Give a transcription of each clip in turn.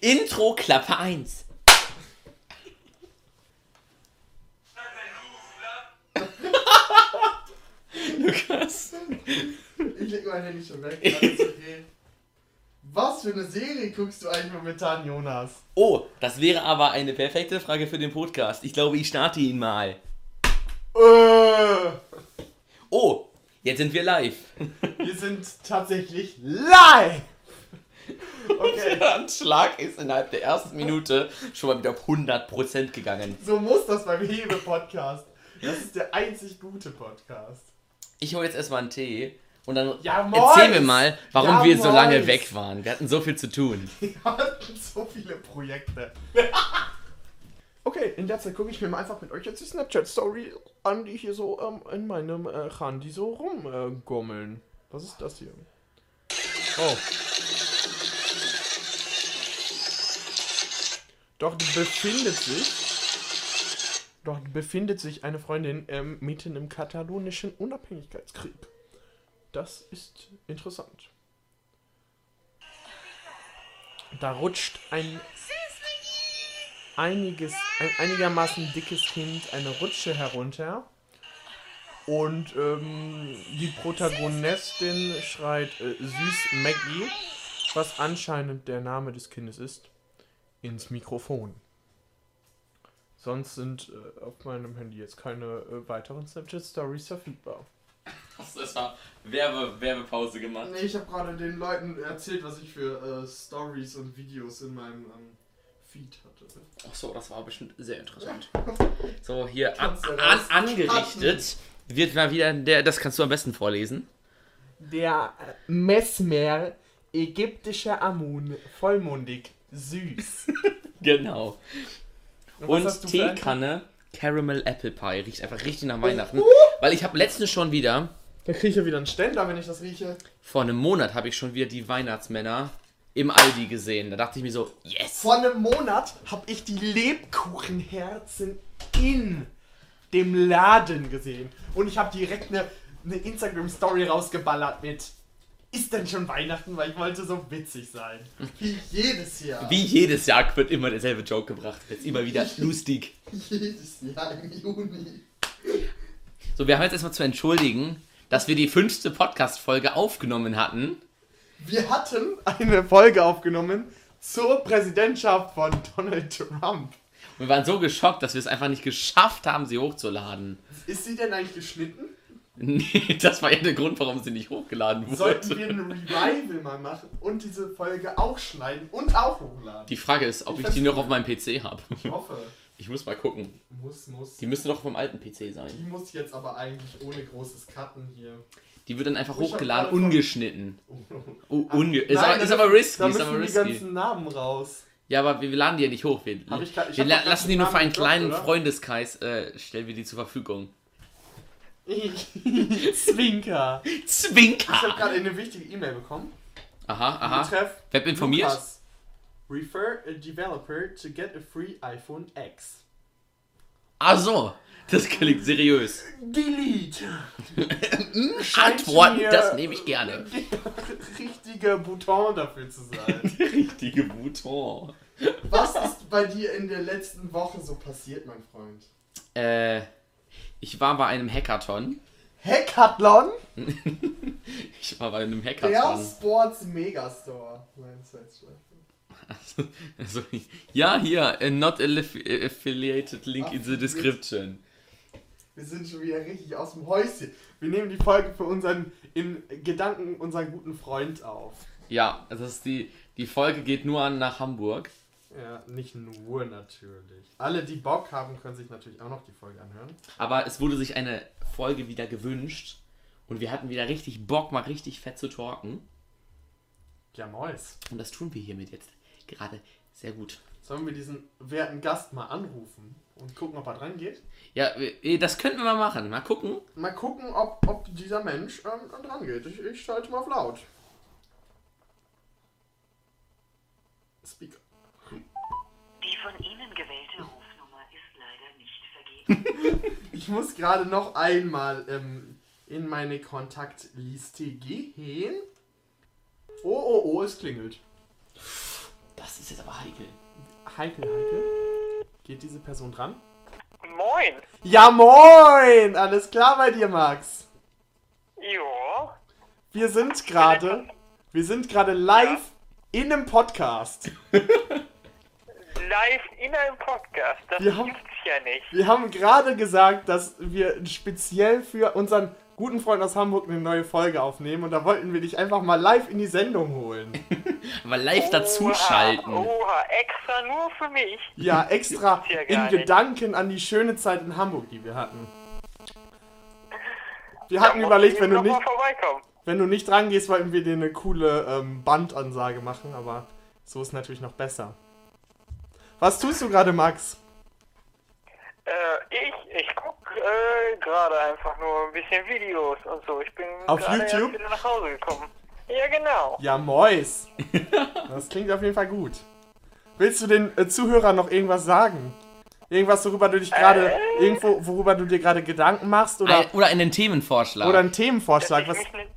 Intro Klappe 1. Lukas. Ich leg mein Handy schon weg. Alles okay. Was für eine Serie guckst du eigentlich momentan, Jonas? Oh, das wäre aber eine perfekte Frage für den Podcast. Ich glaube, ich starte ihn mal. Äh, Oh, jetzt sind wir live. wir sind tatsächlich live! Okay, Der Anschlag ist innerhalb der ersten Minute schon mal wieder auf 100% gegangen. so muss das beim Hebe-Podcast. Das ist der einzig gute Podcast. Ich hole jetzt erstmal einen Tee und dann Ja, erzähl mir mal, warum Ja, wir so lange weg waren. Wir hatten so viel zu tun. Wir hatten so viele Projekte. Okay, in der Zeit gucke ich mir mal einfach mit euch jetzt die Snapchat-Story an, die hier so ähm, in meinem äh, Handy so rumgommeln. Äh, Was ist das hier? Oh. Dort befindet sich. Dort befindet sich eine Freundin ähm, mitten im katalonischen Unabhängigkeitskrieg. Das ist interessant. Da rutscht ein einiges, ein einigermaßen dickes Kind eine Rutsche herunter. Und ähm, die Protagonistin schreit äh, süß Maggie, was anscheinend der Name des Kindes ist, ins Mikrofon. Sonst sind äh, auf meinem Handy jetzt keine äh, weiteren Snapchat-Stories verfügbar. Das war Werbe, Werbepause gemacht. Nee, ich habe gerade den Leuten erzählt, was ich für äh, Stories und Videos in meinem ähm, Feed hatte. Ach so, das war bestimmt sehr interessant. So, hier an, du an, angerichtet wird mal wieder der, das kannst du am besten vorlesen. Der äh, Mesmer, ägyptischer Amun, vollmundig, süß. Genau. Und einen- Teekanne Caramel Apple Pie. Riecht einfach richtig nach Weihnachten. Weil ich habe letztens schon wieder, Da kriege ich ja wieder einen Ständer, wenn ich das rieche. vor einem Monat habe ich schon wieder die Weihnachtsmänner im Aldi gesehen. Da dachte ich mir so, yes. Vor einem Monat habe ich die Lebkuchenherzen in dem Laden gesehen. Und ich habe direkt eine, eine Instagram-Story rausgeballert mit Ist denn schon Weihnachten? Weil ich wollte so witzig sein. Wie jedes Jahr. Wie jedes Jahr wird immer derselbe Joke gebracht. Jetzt immer wieder lustig. Jedes Jahr im Juni. So, wir haben jetzt erstmal zu entschuldigen, dass wir die fünfte Podcast-Folge aufgenommen hatten. Wir hatten eine Folge aufgenommen zur Präsidentschaft von Donald Trump. Wir waren so geschockt, dass wir es einfach nicht geschafft haben, sie hochzuladen. Ist sie denn eigentlich geschnitten? Nee, das war ja der Grund, warum sie nicht hochgeladen Sollten wurde. wir ein Revival mal machen und diese Folge auch schneiden und auch hochladen? Die Frage ist, ob ich die noch auf meinem PC habe. Ich hoffe. Ich muss mal gucken. Muss, muss. Die müsste doch vom alten PC sein. Die muss jetzt aber eigentlich ohne großes Cutten hier. Die wird dann einfach Ich hochgeladen, ungeschnitten. Oh. Unge ist, Nein, aber, ist aber müssen- risky, Da ist müssen aber die risky. ganzen Namen raus. Ja, aber wir, laden die ja nicht hoch. Wir, ich ich wir lassen die nur für einen kleinen oder? Freundeskreis, äh, stellen wir die zur Verfügung. Zwinker. Ich habe Zwinker! gerade eine wichtige E-Mail bekommen. Aha, aha. Betreff Web informiert? Lukas. Refer a developer to get a free iPhone X. Ach so, das klingt seriös. Delete. Antworten, mir- das nehme ich gerne. Richtige Bouton dafür zu sein. Der richtige Bouton. Was ist bei dir in der letzten Woche so passiert, mein Freund? Äh, ich war bei einem Hackathon. Hackathon? Ich war bei einem Der Hackathon. Sports Megastore. Also, ja, hier, not affili- affiliated link in the description. Wir sind schon wieder richtig aus dem Häuschen. Wir nehmen die Folge für unseren, in Gedanken unseren guten Freund auf. Ja, das ist die, die Folge geht nur an nach Hamburg. Ja, nicht nur natürlich. Alle, die Bock haben, können sich natürlich auch noch die Folge anhören. Aber es wurde sich eine Folge wieder gewünscht. Und wir hatten wieder richtig Bock, mal richtig fett zu talken. Ja, Mois. Und das tun wir hiermit jetzt gerade sehr gut. Sollen wir diesen werten Gast mal anrufen und gucken, ob er dran geht? Ja, äh, das könnten wir mal machen. Mal gucken. Mal gucken, ob, ob dieser Mensch ähm, dran geht. Ich, ich schalte mal auf laut. Speaker. Die von Ihnen gewählte Rufnummer ist leider nicht vergeben. Ich muss gerade noch einmal ähm, in meine Kontaktliste gehen. Oh, oh, oh, es klingelt. Das ist jetzt aber heikel. Heikel, heikel. Geht diese Person dran? Moin. Ja, moin! Alles klar bei dir, Max? Jo. Wir sind gerade, wir sind gerade live in einem Podcast. Live in einem Podcast. Das Wir haben- gibt's ja nicht. Wir haben gerade gesagt, dass wir speziell für unseren guten Freund aus Hamburg eine neue Folge aufnehmen und da wollten wir dich einfach mal live in die Sendung holen. Aber live dazuschalten. Oha, oha, extra nur für mich. Ja, extra ja in nicht. Gedanken an die schöne Zeit in Hamburg, die wir hatten. Wir Da hatten überlegt, wenn du nicht, mal wenn du nicht dran gehst, wollten wir dir eine coole ähm, Bandansage machen, aber so ist natürlich noch besser. Was tust du gerade, Max? Äh, ich, ich guck äh, gerade einfach nur ein bisschen Videos und so. Ich bin Auf YouTube? wieder nach Hause gekommen. Ja, genau. Ja, Mois. Das klingt auf jeden Fall gut. Willst du den äh, Zuhörern noch irgendwas sagen? Irgendwas, worüber du dich gerade, Äh. irgendwo, worüber du dir gerade Gedanken machst oder, Ein, oder einen Themenvorschlag. oder einen Themenvorschlag, was, ne-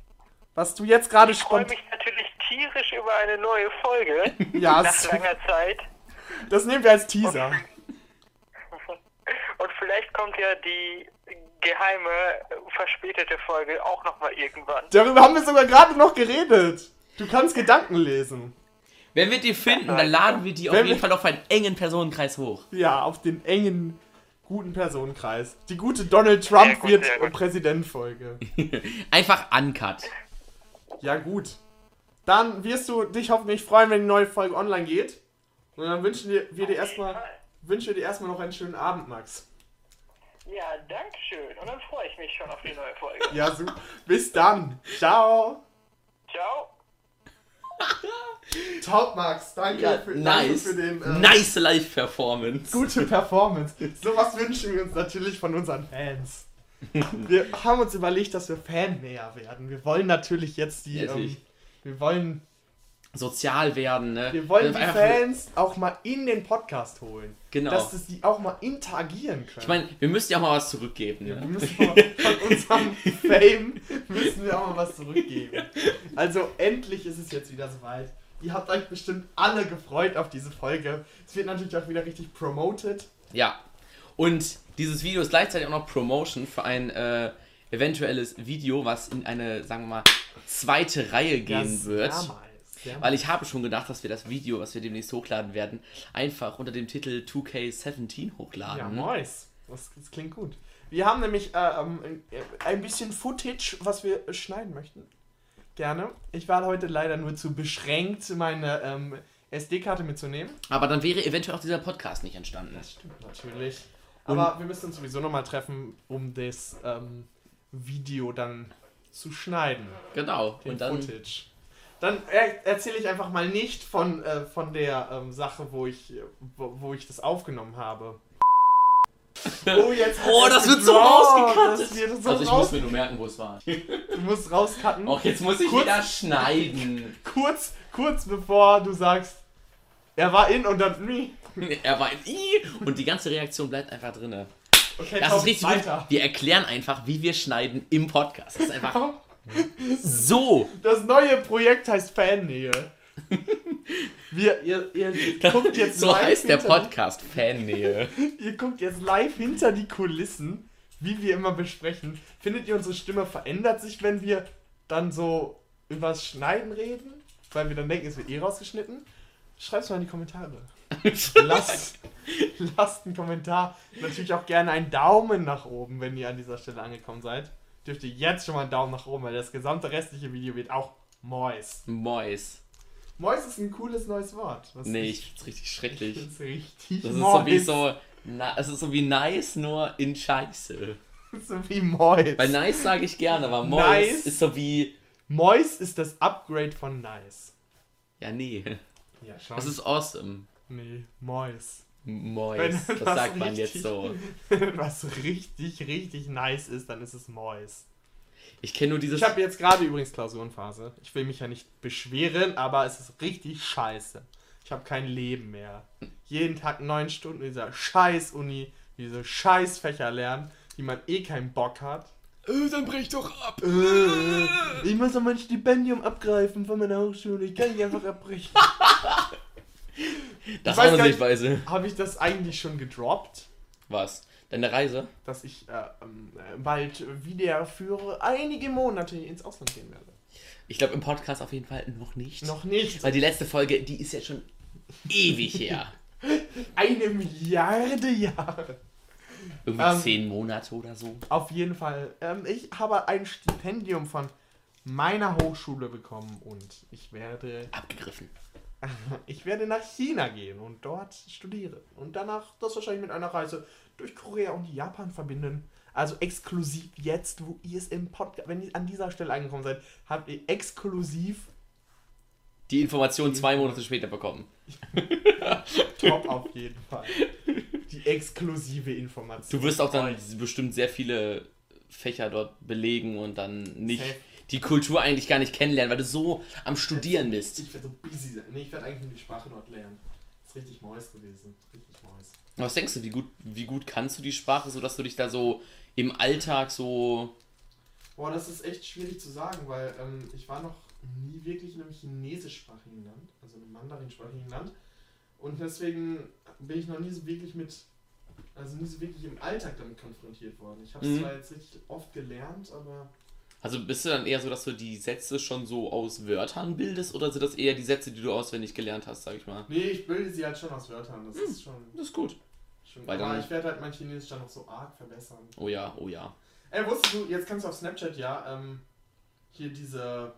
was du jetzt gerade ich freue spontan. mich natürlich tierisch über eine neue Folge. Ja, nach langer Zeit. Das nehmen wir als Teaser. Und vielleicht kommt ja die geheime, verspätete Folge auch nochmal irgendwann. Darüber haben wir sogar gerade noch geredet. Du kannst Gedanken lesen. Wenn wir die finden, dann laden wir die auf Wenn jeden wir- Fall auf einen engen Personenkreis hoch. Ja, auf den engen, guten Personenkreis. Die gute Donald Trump gut, wird sehr gut. Präsident-Folge. Einfach uncut. Ja, gut. Dann wirst du dich hoffentlich freuen, wenn die neue Folge online geht. Und dann wünschen wir, wir dir erstmal wünschen wir dir erstmal noch einen schönen Abend, Max. Ja, danke schön. Und dann freue ich mich schon auf die neue Folge. Ja, super. Bis dann. Ciao. Ciao. Top, Max. Danke, Ja, für, danke nice. für den äh, Nice Live-Performance. gute Performance. Sowas wünschen wir uns natürlich von unseren Fans. Wir haben uns überlegt, dass wir Fan näher werden. Wir wollen natürlich jetzt die. Ja, Ähm, wir wollen, Sozial werden, ne? wir wollen die Einfach- Fans auch mal in den Podcast holen. Genau. Dass das die auch mal interagieren können. Ich meine, wir müssen ja auch mal was zurückgeben. Ja, wir Ne? müssen mal von unserem Fame müssen wir auch mal was zurückgeben. Also endlich ist es jetzt wieder soweit. Ihr habt euch bestimmt alle gefreut auf diese Folge. Es wird natürlich auch wieder richtig promoted. Ja. Und dieses Video ist gleichzeitig auch noch Promotion für ein äh, eventuelles Video, was in eine, sagen wir mal, zweite Reihe gehen Ja, wird. nice, sehr Weil ich habe schon gedacht, dass wir das Video, was wir demnächst hochladen werden, einfach unter dem Titel 2K17 hochladen. Ja, nice. Das, das klingt gut. Wir haben nämlich äh, ähm, äh, ein bisschen Footage, was wir schneiden möchten. Gerne. Ich war heute leider nur zu beschränkt, meine ähm, SD-Karte mitzunehmen. Aber dann wäre eventuell auch dieser Podcast nicht entstanden. Stimmt natürlich. Aber wir müssen uns sowieso nochmal treffen, um das ähm, Video dann zu schneiden. Genau. Den Und dann. Footage. Dann er erzähle ich einfach mal nicht von, äh, von der ähm, Sache, wo ich, wo, wo ich das aufgenommen habe. Oh, jetzt hat Oh, das wird so rausgekattet. So Also ich raus muss mir nur merken, wo es war. du musst rauscutten. Och, jetzt muss ich Kurz- wieder schneiden. Kurz, kurz bevor du sagst, er war in und dann. Er war ein I und die ganze Reaktion bleibt einfach drinne. Okay, Das ist richtig gut. weiter. Wir erklären einfach, wie wir schneiden im Podcast. Das ist einfach so. Das neue Projekt heißt Fannähe. Wir, ihr, ihr guckt jetzt So live heißt der hinter- Podcast Fannähe. Ihr guckt jetzt live hinter die Kulissen, wie wir immer besprechen. Findet ihr, unsere Stimme verändert sich, wenn wir dann so übers Schneiden reden? Weil wir dann denken, es wird eh rausgeschnitten? Schreibt's mal in die Kommentare. Lasst, lasst einen Kommentar. Natürlich auch gerne einen Daumen nach oben, wenn ihr an dieser Stelle angekommen seid. Dürft ihr jetzt schon mal einen Daumen nach oben, weil das gesamte restliche Video wird auch Mois. Mois. Mois ist ein cooles neues Wort. Was Nee, ich ich find's richtig schrecklich. find's richtig Das ist so wie Mois. so. Na, es ist so wie nice, nur in Scheiße. so wie Mois. Weil nice sage ich gerne, aber Mois Nice. ist so wie. Mois ist das Upgrade von nice. Ja, nee. Ja, schon. Das ist awesome. nee, Mois. Mois. Das was sagt man richtig- jetzt so. Was richtig, richtig nice ist, dann ist es Mois. Ich kenne nur dieses. Ich habe jetzt gerade übrigens Klausurenphase. Ich will mich ja nicht beschweren, aber es ist richtig scheiße. Ich habe kein Leben mehr. Jeden Tag neun Stunden in dieser scheiß Uni, diese scheiß Fächer lernen, die man eh keinen Bock hat. Äh, dann brech doch ab. Äh, ich muss doch mein Stipendium abgreifen von meiner Hochschule. Ich kann nicht einfach abbrechen. Das ist weiß eine Sichtweise. Habe ich das eigentlich schon gedroppt? Was? Deine Reise? Dass ich äh, ähm, äh, bald wieder für einige Monate ins Ausland gehen werde. Ich glaube im Podcast auf jeden Fall noch nicht. Noch nicht. Weil die letzte Folge, die ist ja schon ewig her. Eine Milliarde Jahre. Irgendwie Ähm, zehn Monate oder so. Auf jeden Fall. Ähm, ich habe ein Stipendium von meiner Hochschule bekommen und ich werde, Abgegriffen. ich werde nach China gehen und dort studieren. Und danach das wahrscheinlich mit einer Reise durch Korea und Japan verbinden. Also exklusiv jetzt, wo ihr es im Podcast, wenn ihr an dieser Stelle angekommen seid, habt ihr exklusiv Die Information zwei Monate später bekommen. top auf jeden Fall. Die exklusive Information. Du wirst auch dann bestimmt sehr viele Fächer dort belegen und dann nicht Safe. Die Kultur eigentlich gar nicht kennenlernen, weil du so am Studieren bist. Ich werde so busy sein. Nee, ich werde eigentlich nur die Sprache dort lernen. Das ist richtig Mois gewesen. Richtig Mois. Was denkst du, wie gut, wie gut kannst du die Sprache, sodass du dich da so im Alltag so. Boah, das ist echt schwierig zu sagen, weil ähm, ich war noch nie wirklich in einem chinesischsprachigen Land, also einem mandarinsprachigen Land. Und deswegen bin ich noch nie so wirklich mit, also nie so wirklich im Alltag damit konfrontiert worden. Ich habe es Mhm. zwar jetzt richtig oft gelernt, aber Also bist du dann eher so, dass du die Sätze schon so aus Wörtern bildest oder sind das eher die Sätze, die du auswendig gelernt hast, sag ich mal? nee, ich bilde sie halt schon aus Wörtern. Das ist schon, Das ist gut. schon Weil aber ich werde halt mein Chinesisch dann noch so arg verbessern. Oh ja, oh ja. Ey, wusstest du, jetzt kannst du auf Snapchat ja ähm, hier diese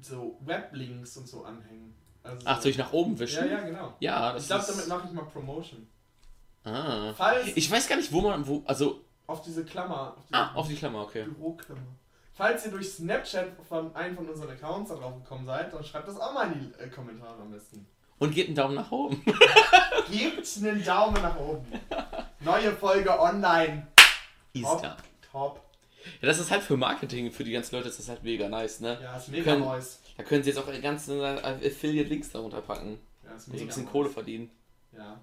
so Weblinks und so anhängen. Also Ach, soll ich nach oben Ja, wischen? ja, genau. Ja, das Ich glaube, ist... damit mache ich mal Promotion. ah. Falls Ich weiß gar nicht, wo man... Wo, also... auf diese Klammer, auf diese Ah, auf die Klammer, okay. Büroklammer. Falls ihr durch Snapchat von einem von unseren Accounts da drauf gekommen seid, dann schreibt das auch mal in die äh, Kommentare am besten. Und gebt einen Daumen nach oben. Gebt einen Daumen nach oben. Neue Folge online. Ist Top. Top. Ja, das ist halt für Marketing, für die ganzen Leute ist das halt mega nice, ne? Ja, ist mega Können- nice. Da können sie jetzt auch ganzen äh, Affiliate-Links darunter packen. Ja, ist Und so mega ein bisschen nice. Kohle verdienen. Ja.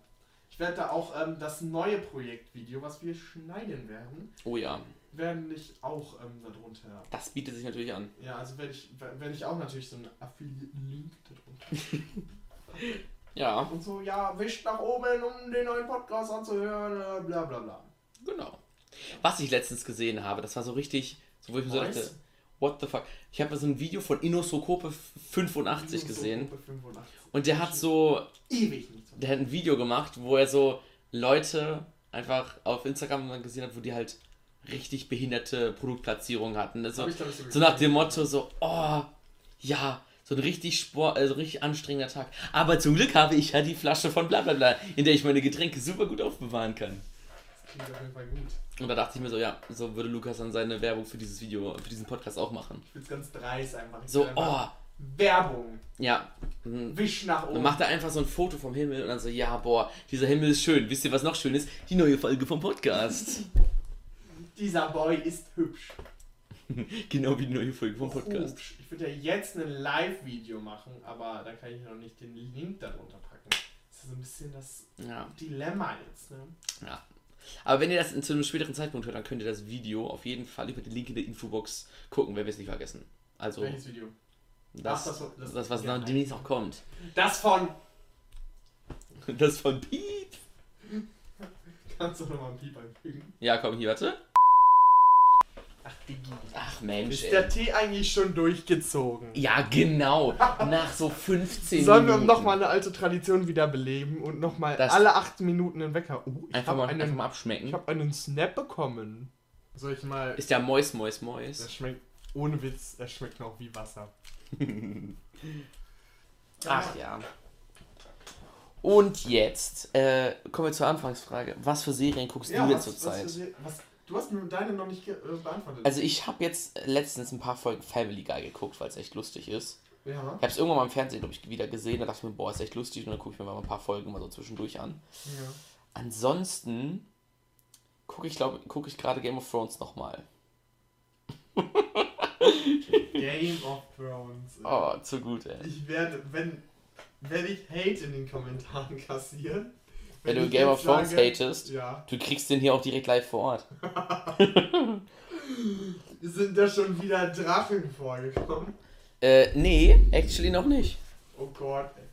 Ich werde da auch ähm, das neue Projektvideo, was wir schneiden werden, Oh ja, werden ich auch ähm, darunter. das bietet sich natürlich an. Ja, also werde ich, werde ich auch natürlich so einen Affiliate-Link darunter. Ja, Und so, ja, wischt nach oben, um den neuen Podcast anzuhören, äh, bla bla bla. genau. Was ich letztens gesehen habe, das war so richtig, so wo ich mir so dachte, what the fuck. Ich habe so ein Video von Inosokope 85 gesehen Gruppe 85. und der hat so, Ewig nicht. der hat ein Video gemacht, wo er so Leute einfach auf Instagram gesehen hat, wo die halt richtig behinderte Produktplatzierungen hatten. Also, sogar so nach gesehen. dem Motto so, oh, ja, so ein richtig Sport, also richtig anstrengender Tag. Aber zum Glück habe ich ja die Flasche von bla bla bla, in der ich meine Getränke super gut aufbewahren kann. Das klingt auf jeden Fall gut. Und da dachte ich mir so, ja, so würde Lukas dann seine Werbung für dieses Video, für diesen Podcast auch machen. Ich find's ganz dreist einfach. Ich So, einfach oh, Werbung. ja. Wisch nach oben. Dann macht er einfach so ein Foto vom Himmel und dann so, ja, boah, dieser Himmel ist schön. Wisst ihr, was noch schön ist? Die neue Folge vom Podcast. Dieser Boy ist hübsch. genau wie die neue Folge vom Podcast. Hübsch. Ich würde ja jetzt ein Live-Video machen, aber da kann ich noch nicht den Link darunter packen. Das ist so ein bisschen das Ja, Dilemma jetzt, ne? ja. Aber wenn ihr das zu einem späteren Zeitpunkt hört, dann könnt ihr das Video auf jeden Fall über den Link in der Infobox gucken, wenn wir es nicht vergessen. Also, Welches Video? das, Ach, das- das- das, was ja, noch demnächst noch kommt. Das von. Das von Piep. Kannst du nochmal ein Piep einfügen? Ja, komm, hier, warte. Ach, Digi. Ach Mensch, Ist ey. der Tee eigentlich schon durchgezogen? Ja, genau. Nach so 15 Sollen wir Minuten. nochmal eine alte Tradition wiederbeleben und nochmal alle acht Minuten einen Wecker? Oh, ich Einfach habe mal, einfach einen, mal abschmecken. ich hab einen Snap bekommen. Soll ich mal. Ist der Mois, Mois, Der Mois. schmeckt, ohne Witz, er schmeckt noch wie Wasser. Ach ja. Und jetzt äh, kommen wir zur Anfangsfrage. Was für Serien guckst Ja, du denn was, was, zurzeit? Se- was Du hast nur deine noch nicht äh, beantwortet. Also ich habe jetzt letztens ein paar Folgen Family Guy geguckt, weil es echt lustig ist. ja. Ich habe es irgendwann mal im Fernsehen, glaube ich, wieder gesehen. Da dachte ich mir, boah, ist echt lustig. Und dann gucke ich mir mal ein paar Folgen mal so zwischendurch an. ja. Ansonsten gucke ich, glaube gucke ich gerade Game of Thrones nochmal. Game of Thrones. Oh, zu gut, ey. Ich werde, wenn, wenn ich Hate in den Kommentaren kassieren. Wenn du Game of Thrones hatest, Ja. du kriegst den hier auch direkt live vor Ort. Sind da schon wieder Drachen vorgekommen? Äh, nee, actually noch nicht. Oh Gott. ey.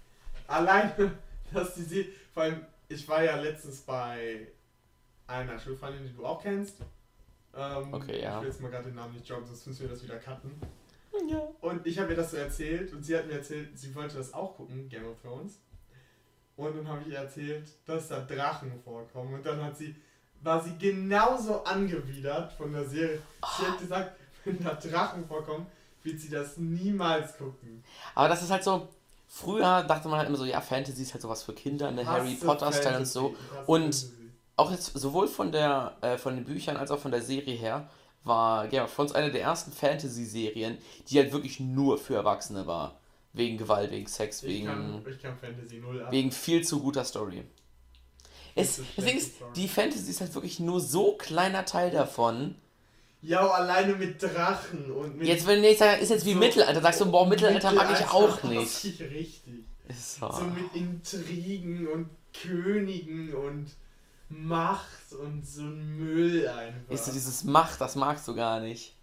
Allein dass die sie, vor allem, ich war ja letztens bei einer Schulfreundin, die du auch kennst. Ähm, Okay, ja. Ich will jetzt mal gerade den Namen nicht droppen, sonst müssen wir das wieder cutten. Ja. Und ich habe ihr das so erzählt und sie hat mir erzählt, sie wollte das auch gucken, Game of Thrones. Und dann habe ich ihr erzählt, dass da Drachen vorkommen. Und dann hat sie, war sie genauso angewidert von der Serie. Sie hat gesagt, wenn da Drachen vorkommen, wird sie das niemals gucken. Aber das ist halt so. Früher dachte man halt immer so, ja, Fantasy ist halt sowas für Kinder, eine Harry Potter-Style und so. Und auch jetzt sowohl von der äh, von den Büchern als auch von der Serie her war Game of Thrones eine der ersten Fantasy-Serien, die halt wirklich nur für Erwachsene war. Wegen Gewalt, wegen Sex, Ich wegen, kann, ich kann Fantasy null ab. wegen viel zu guter Story. Es, Ding ist, Story. die Fantasy ist halt wirklich nur so kleiner Teil davon. Ja, alleine mit Drachen und mit. Jetzt, wenn ich sage, ist jetzt wie so- Mittelalter, sagst du, boah, Mittelalter mag ich auch nicht. ich Richtig. Ist so. So mit Intrigen und Königen und Macht und so ein Müll einfach. Ist so dieses Macht, das magst du gar nicht.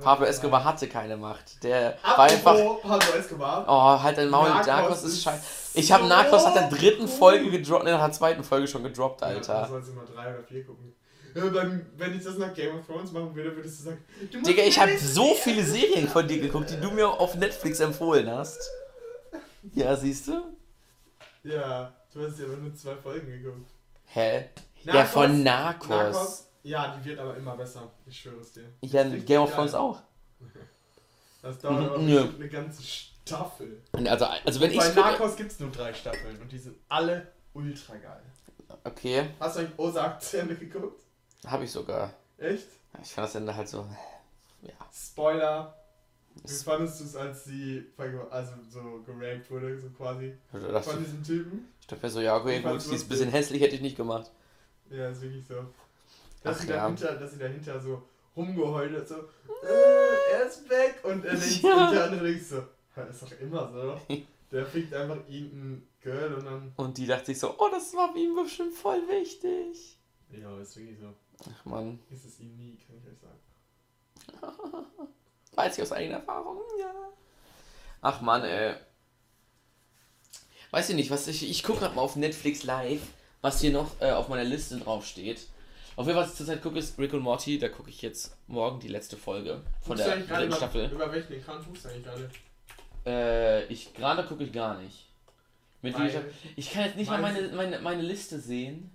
Pablo. Escobar hatte keine Macht. Der war einfach. Apropos Pablo Escobar. Oh, halt dein Maul, Narcos Narcos ist scheiße. Ich habe so Narcos nach der dritten. Folge gedroppt, ne, nach der zweiten Folge schon gedroppt, Ja, du Alter. sollst immer drei oder vier gucken. Ja, beim, wenn ich das nach Game of Thrones machen würde, würdest du sagen, du Digga, ich habe so viele Serien von dir geguckt, die du mir auf Netflix empfohlen hast. Ja, siehst du? Ja, du hast ja aber nur zwei Folgen geguckt. Hä? Ja, Narcos- von Narcos. Ja, die wird aber immer besser. Ich schwöre es dir. Ja, Game of. Thrones auch. Das dauert aber bestimmt eine ganze Staffel. Also, also wenn ich Bei Narcos gibt es nur drei Staffeln und die sind alle ultra geil. Okay, Hast du eigentlich Ozark zu Ende geguckt? habe ich sogar. Echt? Ich fand das Ende halt so. Ja. Spoiler. Wie Es- fandest du es, als sie also so geraped wurde, so quasi, von diesem Typen? ich dachte mir so, ja, okay, gut, die ist ein bisschen hässlich, hätte ich nicht gemacht. Ja, ist wirklich so. Dass, Ach sie ja. dahinter, dass sie dahinter so rumgeheult hat, so, äh, er ist weg. Und, er denkt, Ja. und der andere denkt so, ja, ist doch immer so. Der fickt einfach irgendein Girl und dann, Und die dachte sich so, oh, das war ihm bestimmt voll wichtig. ja, ist wirklich so. Ach man, Ist es ihm nie, kann ich euch sagen. weiß ich aus eigener Erfahrung, ja. Ach man, ey. Weiß ich nicht, was ich. Ich gucke gerade mal auf Netflix live, was hier noch äh, auf meiner Liste drauf steht. Auf jeden Fall, was ich zurzeit gucke, ist Rick und Morty. Da gucke ich jetzt morgen die letzte Folge von Guckst du der dritten über, Staffel. über welchen Account guckst du eigentlich gerade? Äh, ich gerade gucke ich gar nicht. Mit Weil- ich, ich kann jetzt nicht mal meine, meine, meine Liste sehen.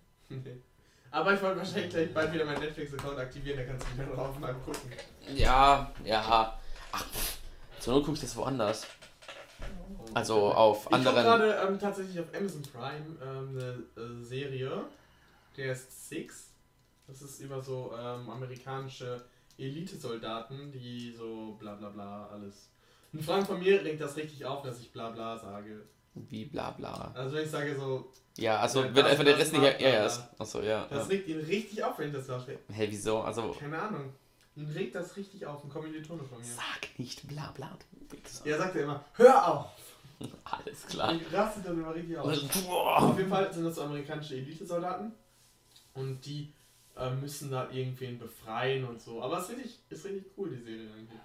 Aber ich wollte wahrscheinlich gleich bald wieder meinen Netflix-Account aktivieren, da kannst du wieder drauf mal gucken. Ja, ja. Ach, zur Not gucke ich das woanders. Also auf Ich gucke anderen. gerade ähm, tatsächlich auf Amazon Prime ähm, eine äh, Serie, der ist Six. Das ist über so ähm, amerikanische Elitesoldaten, die so bla bla bla alles. Ein Freund von mir lenkt das richtig auf, dass ich bla bla sage. Wie bla bla. Also wenn ich sage so, Ja, also Ja, wenn das- einfach der Rest nicht. Ja, ja, ist. Achso, ja. das ja. regt ihn richtig auf, wenn ich das sage. Hä, wieso? Also. Keine Ahnung. Ihn regt das richtig auf, ein Kommilitone von mir. Sag nicht bla bla, du Wichser. Er sagt ja immer, hör auf! Alles klar. Ich rastet dann immer richtig aus. Boah. Auf jeden Fall sind das so amerikanische Elitesoldaten und die äh, müssen da irgendwen befreien und so. Aber es ist richtig, ist richtig cool, die Serie eigentlich.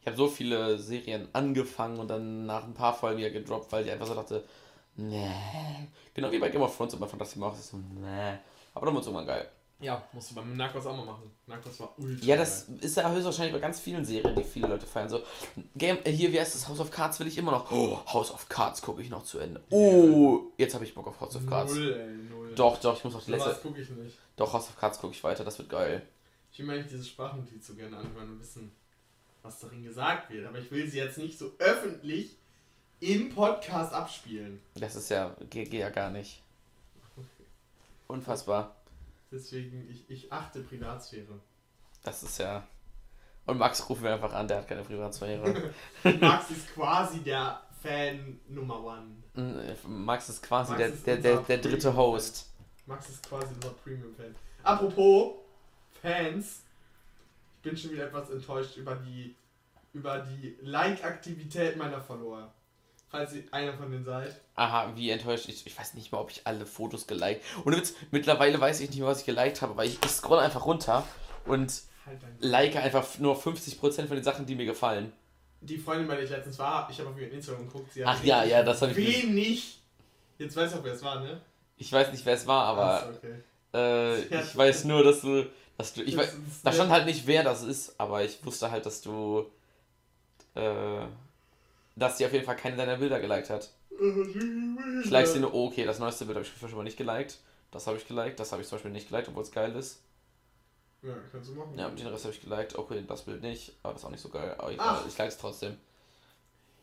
Ich habe so viele Serien angefangen und dann nach ein paar Folgen wieder gedroppt, weil ich einfach so dachte, nee. Genau wie bei Game of Thrones immer Fantasy auch so, nee. Aber dann wird es irgendwann geil. Ja, musst du beim Narcos auch mal machen. Narcos war ultra. Ja, das ist ja höchstwahrscheinlich bei ganz vielen Serien, die viele Leute feiern. So, Game, äh, hier, wie heißt das? House of Cards will ich immer noch. Oh, House of Cards gucke ich noch zu Ende. Oh, jetzt habe ich Bock auf House of Cards. Null, ey, null. Doch, doch, ich muss auch die letzte. gucke ich nicht. Doch, House of Cards gucke ich weiter, das wird geil. Ich will mir eigentlich diese Sprachnotiz so gerne anhören und wissen, was darin gesagt wird. Aber ich will sie jetzt nicht so öffentlich im Podcast abspielen. Das ist ja, geht, geht ja gar nicht. Unfassbar. Deswegen, ich, ich achte Privatsphäre. Das ist ja. Und Max rufen wir einfach an, der hat keine Privatsphäre. Max ist quasi der Fan Nummer One. Mm, Max ist quasi Max der, ist der, der, der dritte Premium-Fan. Host. Max ist quasi unser Premium-Fan. Apropos Fans, ich bin schon wieder etwas enttäuscht über die über die Like-Aktivität meiner Follower. Falls ihr einer von denen seid. Aha, wie enttäuscht. Ich, ich weiß nicht mal, ob ich alle Fotos geliked. Und Witz, mittlerweile weiß ich nicht mehr, was ich geliked habe, weil ich, ich scroll einfach runter und Halt like einfach nur 50% von den Sachen, die mir gefallen. Die Freundin, bei der ich letztens war, ich habe auf ihren Instagram geguckt, sie Ach ja, ja, das habe ich gesehen. wenig Jetzt weiß ich auch, wer es war, ne? Ich weiß nicht, wer es war, aber okay. äh, Ja. ich weiß nur, dass du, dass du, ich Das weiß, da stand halt nicht, wer das ist, aber ich wusste halt, dass du, äh, dass die auf jeden Fall keine deiner Bilder geliked hat. Ich like sie nur, oh, okay, das neueste Bild habe ich schon mal nicht geliked. Das habe ich geliked, das habe ich zum Beispiel nicht geliked, obwohl es geil ist. Ja, kannst du machen. Ja, den Rest habe ich geliked. Okay, das Bild nicht, aber das ist auch nicht so geil. Aber ich, Ach. ich like es trotzdem.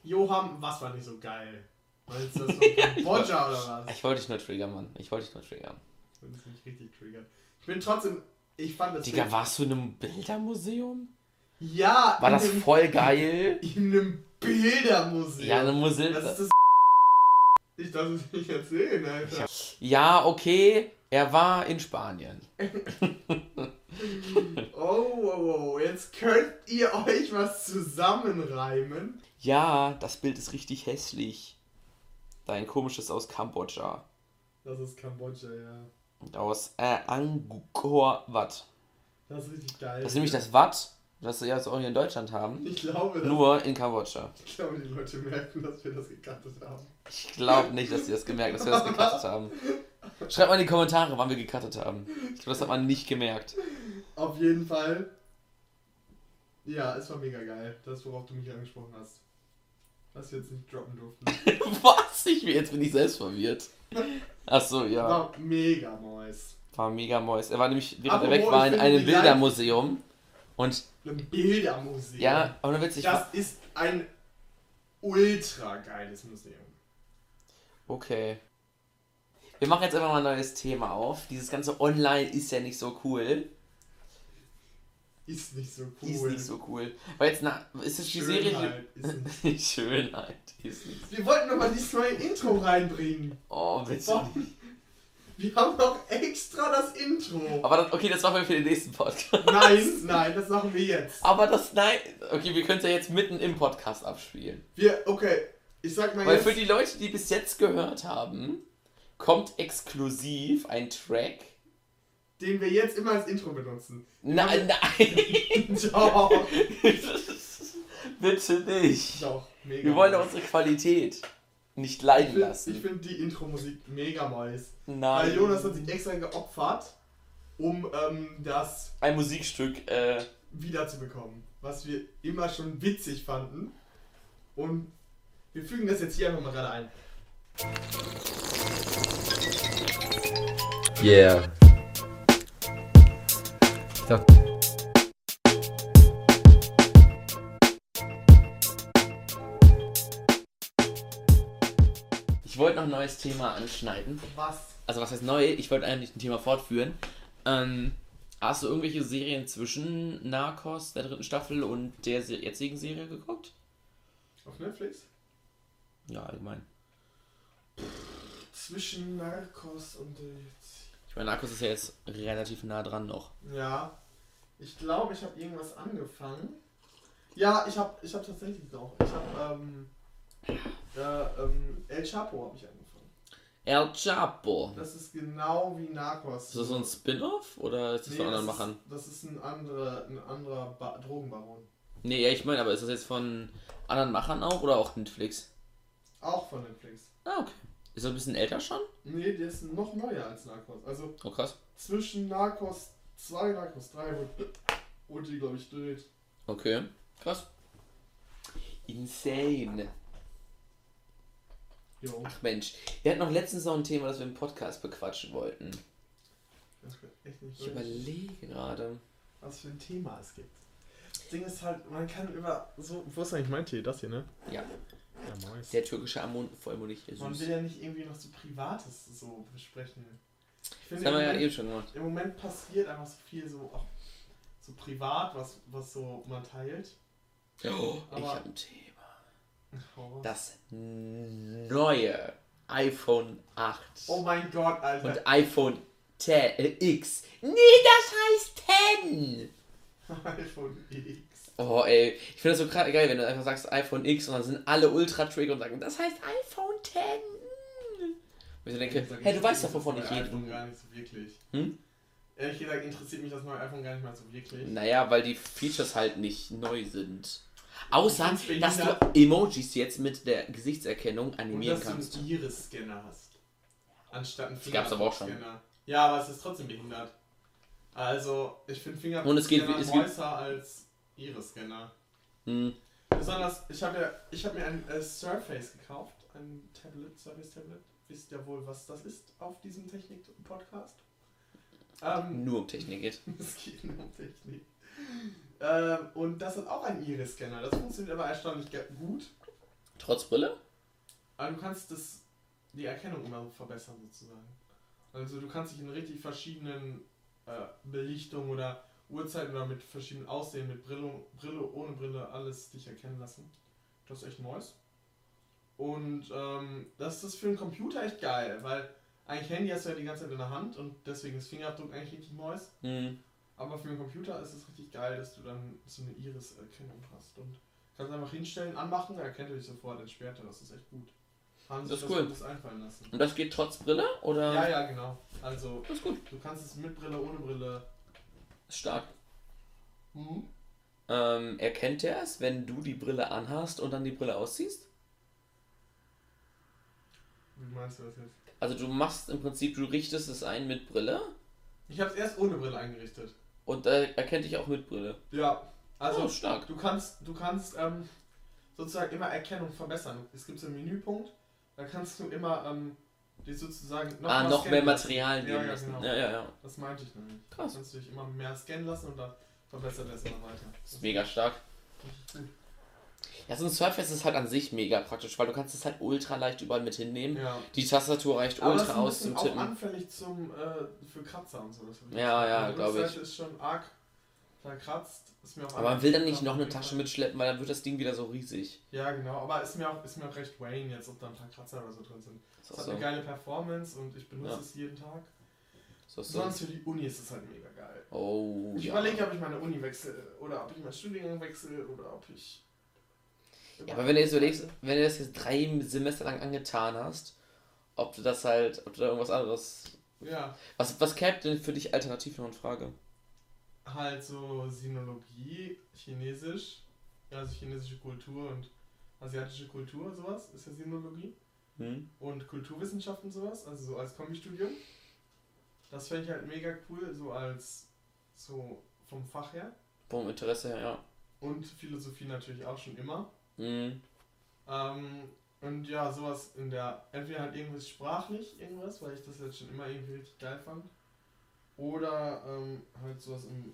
Johann, was war nicht so geil? Meinst du das von Kambodscha oder was? Ich wollte dich nur triggern, Mann. Ich wollte dich nur triggern. Es mich richtig triggert. Ich bin trotzdem, ich fand das. Digga, warst du in einem Bildermuseum? Ja, War das einem, voll geil? in einem Bildermuseum. Ja, in einem Museum. Das ist das. Ich darf es nicht erzählen, Alter. Ja, okay. Er war in Spanien. Oh, oh, oh, jetzt könnt ihr euch was zusammenreimen. Ja, das Bild ist richtig hässlich. Dein komisches aus Kambodscha. Das ist Kambodscha, ja. Und aus äh, Angkor Wat. Das ist richtig geil. Das ist nämlich das Wat, was wir jetzt auch hier in Deutschland haben. Ich glaube, Nur in Kambodscha. ich glaube, die Leute merken, dass wir das gekattet haben. Ich glaube nicht, dass sie das gemerkt dass wir das gecuttet haben. Schreibt mal in die Kommentare, wann wir gecuttet haben. Ich glaube, das hat man nicht gemerkt. Auf jeden Fall. Ja, es war mega geil. Das, worauf du mich angesprochen hast. Was wir jetzt nicht droppen durften. Was? Ich jetzt bin ich selbst verwirrt. Achso, ja. War mega nice. War mega moist. Er war nämlich, während er weg war, in einem Bildermuseum. Und Ein Bildermuseum. ja, aber witzig. Das ist ein ultra geiles Museum. Okay. Wir machen jetzt einfach mal ein neues Thema auf. Dieses ganze Online ist ja nicht so cool. Ist nicht so cool. Ist nicht so cool. Weil jetzt, na, ist es die Serie. Schönheit ist Die Schönheit ist nicht. Wir wollten aber dieses neue Intro reinbringen. Oh, bitte. Warum? Wir haben doch extra das Intro. Aber das, okay, das machen wir für den nächsten Podcast. Nein, nein, das machen wir jetzt. Aber das, nein. Okay, wir können es ja jetzt mitten im Podcast abspielen. Wir, okay, ich sag mal Weil jetzt. für die Leute, die bis jetzt gehört haben, kommt exklusiv ein Track. den wir jetzt immer als Intro benutzen. Nein, nein. Doch, Bitte nicht. doch, mega. Wir wollen unsere Qualität nicht Ich leiden find- Ich lassen. finde die Intro-Musik mega nice. Weil Nein. Jonas hat sich extra geopfert, um ähm, das Ein Musikstück, äh, wiederzubekommen. Was wir immer schon witzig fanden. Und wir fügen das jetzt hier einfach mal gerade ein. Yeah. ich wollte noch ein neues Thema anschneiden. Was? Also was heißt neu? Ich wollte eigentlich ein Thema fortführen. Ähm, hast du irgendwelche Serien zwischen Narcos, der dritten Staffel und der jetzigen Serie geguckt? Auf Netflix? Ja, allgemein. Zwischen Narcos und äh, jetzt. Ich meine, Narcos ist ja jetzt relativ nah dran noch. Ja. Ich glaube, ich habe irgendwas angefangen. Ja, ich habe ich hab tatsächlich noch. Ich habe ähm, äh, ähm, El Chapo habe ich angefangen. El Chapo. Das ist genau wie Narcos. Ist das so ein Spin-off oder ist das Nee, von anderen das Machern? Ist, das ist ein anderer, ein anderer ba Drogenbaron. Nee, ja, ich meine, aber ist das jetzt von anderen Machern auch oder auch Netflix? Auch von Netflix. Ah, okay. Ist das ein bisschen älter schon? Nee, der ist noch neuer als Narcos. Also Oh, krass. zwischen Narcos 2 und Narcos 3 wurde, wurde die, glaube ich, dreht. Okay. Krass. Insane. Jo. Ach Mensch, wir hatten noch letztens noch ein Thema, das wir im Podcast bequatschen wollten. Das echt nicht Ich überlege gerade. was für ein Thema es gibt. Das Ding ist halt, man kann über so. Wo ist eigentlich mein Tee? Das hier, ne? Ja, Ja, nice. der türkische Amon Vollmundig ist Man will ja nicht irgendwie noch so Privates so besprechen. Ich Das finde, haben wir im, ja Moment, eben schon gemacht. im Moment passiert einfach so viel so, auch so privat, was, was so man teilt. Oh, ich Aber- habe ein Thema. Oh. Das neue iPhone 8 oh mein Gott, Alter. und iPhone 10 äh, X. Nee, das heißt 10. iPhone X. Oh, ey. Ich finde das so gerade geil, wenn du einfach sagst iPhone X und dann sind alle Ultra-Trigger und sagen, das heißt iPhone 10. Und ich so denke, gesagt, hey, du weißt doch, wovon ich rede. iPhone gar nicht so wirklich. Hm? Ehrlich gesagt interessiert mich das neue iPhone gar nicht mal so wirklich. Naja, weil die Features halt nicht neu sind. Außer, dass du Emojis jetzt mit der Gesichtserkennung Und animieren dass kannst. du einen Iris-Scanner hast. Anstatt ein Die gab's aber auch schon. Ja, aber es ist trotzdem behindert. Also, ich finde Fingerabdruckscanner größer als Iris-Scanner. Hm. Besonders, ich habe ja, ich habe mir ein äh, Surface gekauft, ein Tablet, Surface Tablet. Wisst ja wohl, was das ist auf diesem Technik-Podcast. Ähm, Nur um Technik geht. es geht nur um Technik. Ähm, und das hat auch einen Iris-Scanner. Das funktioniert aber erstaunlich gut. Trotz Brille? Aber du kannst das, die Erkennung immer verbessern sozusagen. Also du kannst dich in richtig verschiedenen äh, Belichtungen oder Uhrzeiten oder mit verschiedenen Aussehen, mit Brille, Brille, ohne Brille, alles dich erkennen lassen. Das ist echt nice. Und ähm, das ist für einen Computer echt geil, weil eigentlich Handy hast du ja die ganze Zeit in der Hand und deswegen ist Fingerabdruck eigentlich richtig nice. Hm. Aber für einen Computer ist es richtig geil, dass du dann so eine Iris-Erkennung hast. Und kannst einfach hinstellen, anmachen, er erkennt er dich sofort, entsperrt er. Das ist echt gut. Haben Das ist cool. Gutes einfallen lassen. Und das geht trotz Brille? Oder? Ja, ja, genau. Also, Das ist gut. du kannst es mit Brille, ohne Brille. Stark. Mhm. Ähm, erkennt er es, wenn du die Brille anhast und dann die Brille ausziehst? Wie meinst du das jetzt? Also du machst im Prinzip, du richtest es ein mit Brille Ich habe es erst ohne Brille eingerichtet. Und äh, erkennt dich auch mit Brille. Ja, also oh, stark. du kannst, du kannst ähm, sozusagen immer Erkennung verbessern. Es gibt so einen Menüpunkt, da kannst du immer ähm, die sozusagen noch ah, noch mehr lassen. Ja, geben ja, lassen. genau. Ja, ja, ja. Das meinte ich nämlich. Krass. Du kannst dich immer mehr scannen lassen und dann verbessert er es immer weiter. Das ist mega stark. richtig gut. Ja, so ein Surface ist halt an sich mega praktisch, weil du kannst es halt ultra leicht überall mit hinnehmen. Ja. Die Tastatur reicht Aber ultra aus zum auch Tippen. anfällig zum, äh, für Kratzer und so. Ja, ja, die glaub ich. Rückseite ist schon arg verkratzt. Ist mir auch Aber man will dann nicht noch eine Tasche mitschleppen, weil dann wird das Ding wieder so riesig. Ja, genau. Aber ist mir auch, ist mir auch recht Wayne jetzt, ob da ein paar Kratzer oder so drin sind. Es auch hat so. eine geile Performance und ich benutze Ja. es jeden Tag. Auch so. Sonst für die Uni ist es halt mega geil. Oh, Ich ja. überlege, ob ich meine Uni wechsle oder ob ich meinen Studiengang wechsle oder ob ich. Ja, aber wenn du jetzt überlegst, wenn du das jetzt drei Semester lang angetan hast, ob du das halt, ob du da irgendwas anderes. Ja, Was, was käme denn für dich alternativ noch in Frage? halt so Sinologie, Chinesisch, also chinesische Kultur und asiatische Kultur, sowas, ist ja Sinologie. Hm? Und Kulturwissenschaften sowas, also so als Kombistudium. Das fände ich halt mega cool, so als so vom Fach her. Vom Interesse her, ja. Und Philosophie natürlich auch schon immer. Hm. Ähm, und ja, sowas in der, entweder halt irgendwas sprachlich, irgendwas, weil ich das jetzt schon immer irgendwie richtig geil fand. Oder ähm, halt sowas im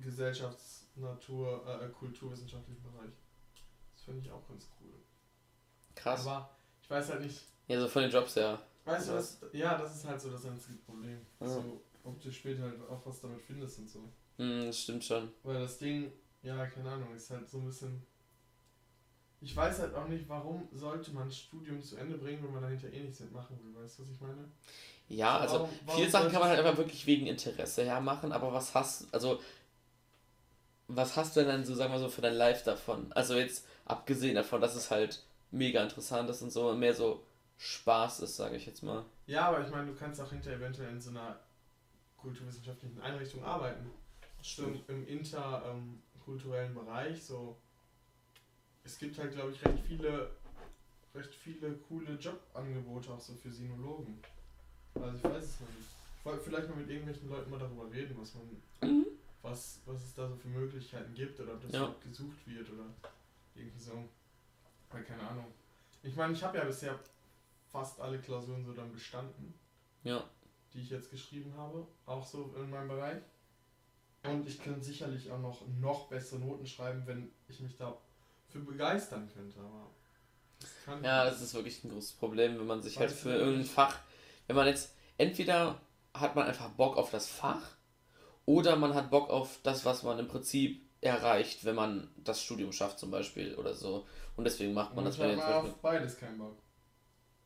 Gesellschafts-, Natur-, äh, kulturwissenschaftlichen Bereich. Das finde ich auch ganz cool. Krass. Aber ich weiß halt nicht, ja, so von den Jobs her. weißt du Ja. was, ja, das ist halt so das einzige Problem. Ja. So, ob du später halt auch was damit findest und so. Hm, das stimmt schon. Weil das Ding, ja, keine Ahnung, ist halt so ein bisschen. Ich weiß halt auch nicht, warum sollte man ein Studium zu Ende bringen, wenn man dahinter eh nichts mitmachen will. Weißt du, was ich meine? Ja, also Warum- warum viele Sachen kann man halt einfach wirklich wegen Interesse her machen, aber was hast also was hast du denn dann so, sagen wir so, für dein Life davon? Also jetzt abgesehen davon, dass es halt mega interessant ist und so mehr so Spaß ist, sage ich jetzt mal. Ja, aber ich meine, du kannst auch hinter eventuell in so einer kulturwissenschaftlichen Einrichtung arbeiten. So im, im interkulturellen Bereich, so. Es gibt halt, glaube ich, recht viele, recht viele coole Jobangebote auch so für Sinologen. Also ich weiß es noch nicht. Ich wollte vielleicht mal mit irgendwelchen Leuten mal darüber reden, was man, Mhm. was, was es da so für Möglichkeiten gibt oder ob das Ja. gesucht wird oder irgendwie so. Weil keine Ahnung. Ich meine, ich habe ja bisher fast alle Klausuren so dann bestanden Ja. die ich jetzt geschrieben habe, auch so in meinem Bereich. Und ich könnte sicherlich auch noch, noch bessere Noten schreiben, wenn ich mich dafür begeistern könnte. Aber das Ja, das ist wirklich ein großes Problem, wenn man sich halt für irgendein. Fach, wenn man jetzt entweder hat man einfach Bock auf das Fach oder man hat Bock auf das, was man im Prinzip erreicht, wenn man das Studium schafft zum Beispiel oder so. Und deswegen macht man Und das, ich wenn habe auf beides keinen Bock.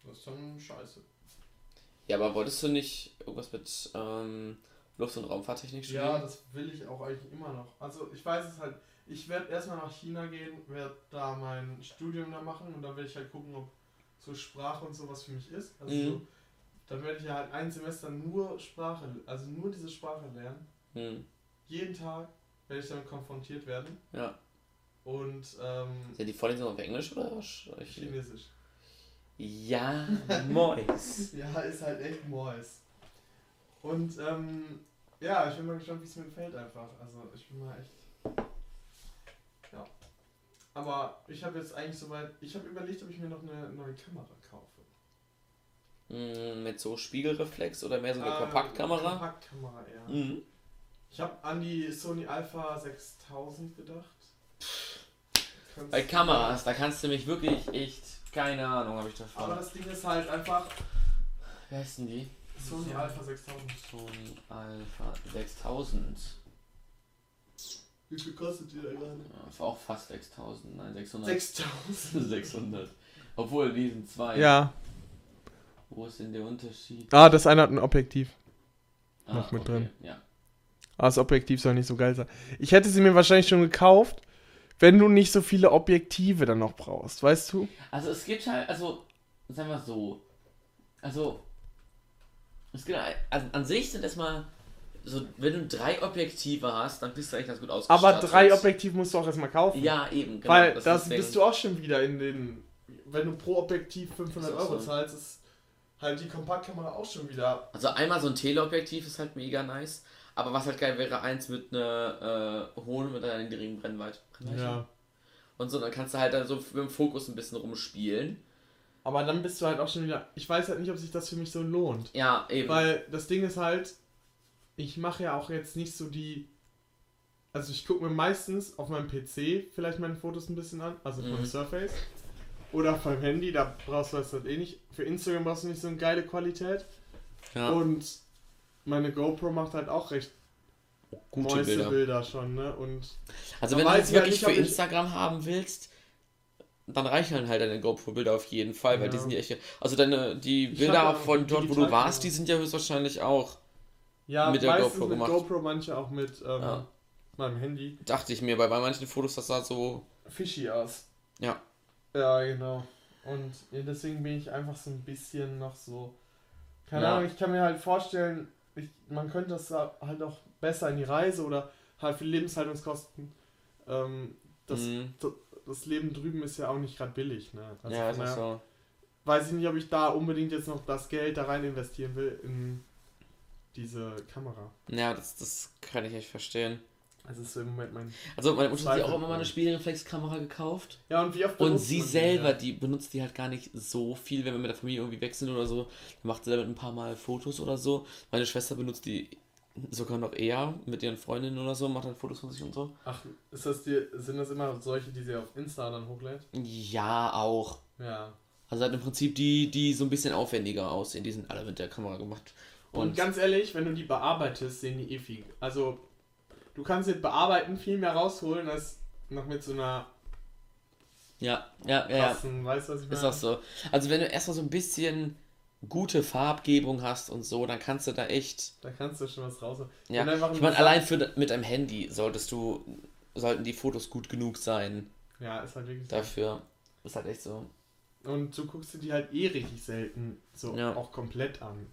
Das ist dann scheiße. Ja, aber wolltest du nicht irgendwas mit ähm, Luft- und Raumfahrttechnik studieren? Ja, das will ich auch eigentlich immer noch. Also ich weiß es halt, ich werde erstmal nach China gehen, werde da mein Studium da machen und dann werde ich halt gucken, ob so Sprache und sowas für mich ist. Also Mhm. so, dann werde ich ja halt ein Semester nur Sprache, also nur diese Sprache lernen. Hm, Jeden Tag werde ich damit konfrontiert werden. ja. Und ähm, Sind die Vorlesungen auf Englisch oder Sch- Chinesisch. Ja, Mois. Ja, ist halt echt Mois. Und ähm, ja, ich bin mal gespannt, wie es mir gefällt einfach. Also ich bin mal echt. Aber ich habe jetzt eigentlich soweit. Ich habe überlegt, ob ich mir noch eine neue Kamera kaufe. Mm, Mit so Spiegelreflex oder mehr so eine Ah, Kompaktkamera? Kompaktkamera, ja. Mhm. Ich habe an die Sony Alpha 6000 gedacht. Kannst- Bei Kameras, da kannst du mich wirklich echt. Keine Ahnung, habe ich davon. Aber das Ding ist halt einfach Wer heißt denn die? Sony Alpha 6000. Sony Alpha 6000. Wie viel kostet die da gerade? Ja, ist auch fast 6000. Nein, 600. 6000. 600. Obwohl, die sind zwei. Ja. Wo ist denn der Unterschied? Ah, das eine hat ein Objektiv. Ah, noch mit drin. Ja. Ah, das Objektiv soll nicht so geil sein. Ich hätte sie mir wahrscheinlich schon gekauft, wenn du nicht so viele Objektive dann noch brauchst, weißt du? Also es gibt halt, also, sagen wir so, also, es gibt, also an sich sind erstmal, so, wenn du drei Objektive hast, dann bist du eigentlich ganz gut ausgestattet. Aber drei Objektive musst du auch erstmal kaufen. Ja, eben, genau. Weil das das bist du auch schon wieder in den. Wenn du pro Objektiv 500 Ist auch Euro so. zahlst, ist halt die Kompaktkamera auch schon wieder. Also einmal so ein Teleobjektiv ist halt mega nice, aber was halt geil wäre, eins mit einer äh, hohen, mit einer niedrigen Brennweite. Brennweite. Ja. Und so, dann kannst du halt dann so mit dem Fokus ein bisschen rumspielen. Aber dann bist du halt auch schon wieder. Ich weiß halt nicht, ob sich das für mich so lohnt. Ja, eben. Weil das Ding ist halt, ich mache ja auch jetzt nicht so die. Also ich gucke mir meistens auf meinem PC vielleicht meine Fotos ein bisschen an, also vom Mhm. Surface. Oder vom Handy, da brauchst du das halt eh nicht. Für Instagram brauchst du nicht so eine geile Qualität. ja, Und meine GoPro macht halt auch recht gute Bilder. Bilder schon, ne? Und Also wenn du ich halt wirklich nicht, für ob ich- Instagram haben willst, dann reichen dann halt deine GoPro-Bilder auf jeden Fall, weil Ja. die sind ja echt. Also deine die Bilder ja von dort, wo du warst, die sind ja höchstwahrscheinlich auch. Ja, Mit der meistens GoPro mit gemacht. GoPro, manche auch mit ähm, Ja. meinem Handy. Dachte ich mir, weil bei manchen Fotos das sah so. Fishy aus. Ja. Ja, genau. Und deswegen bin ich einfach so ein bisschen noch so. Keine Ja. Ahnung, ich kann mir halt vorstellen, ich, man könnte das da halt auch besser in die Reise oder halt für Lebenshaltungskosten. Ähm, das, Mhm. das Leben drüben ist ja auch nicht gerade billig, ne? Also ja, ist so. Weiß ich nicht, ob ich da unbedingt jetzt noch das Geld da rein investieren will in diese Kamera. Ja, das, das kann ich echt verstehen. Das ist so im Moment mein. Also meine Mutter hat sich auch immer mal eine Spiegelreflexkamera gekauft. Ja, und wie oft Und benutzt sie man die, selber, ja? die benutzt die halt gar nicht so viel, wenn wir mit der Familie irgendwie weg sind oder so. Dann macht sie damit ein paar Mal Fotos oder so. Meine Schwester benutzt die sogar noch eher mit ihren Freundinnen oder so, macht dann Fotos von sich und so. Ach, ist das die, sind das immer solche, die sie auf Insta dann hochlädt? Ja, auch. Ja. Also halt im Prinzip die, die so ein bisschen aufwendiger aussehen, die sind alle mit der Kamera gemacht. Und, Und, ganz ehrlich, wenn du die bearbeitest, sehen die eh viel. Also, du kannst mit Bearbeiten viel mehr rausholen als noch mit so einer ja, ja, ja, krassen, weißt du, was ich meine? Ist auch so. Also wenn du erstmal so ein bisschen gute Farbgebung hast und so, dann kannst du da echt. Da kannst du schon was rausholen. Ja, du ich ein meine, allein für, mit deinem Handy solltest du, sollten die Fotos gut genug sein Ja, ist halt wirklich so. dafür. Ist halt echt so. Und du guckst dir die halt eh richtig selten so Ja. auch komplett an.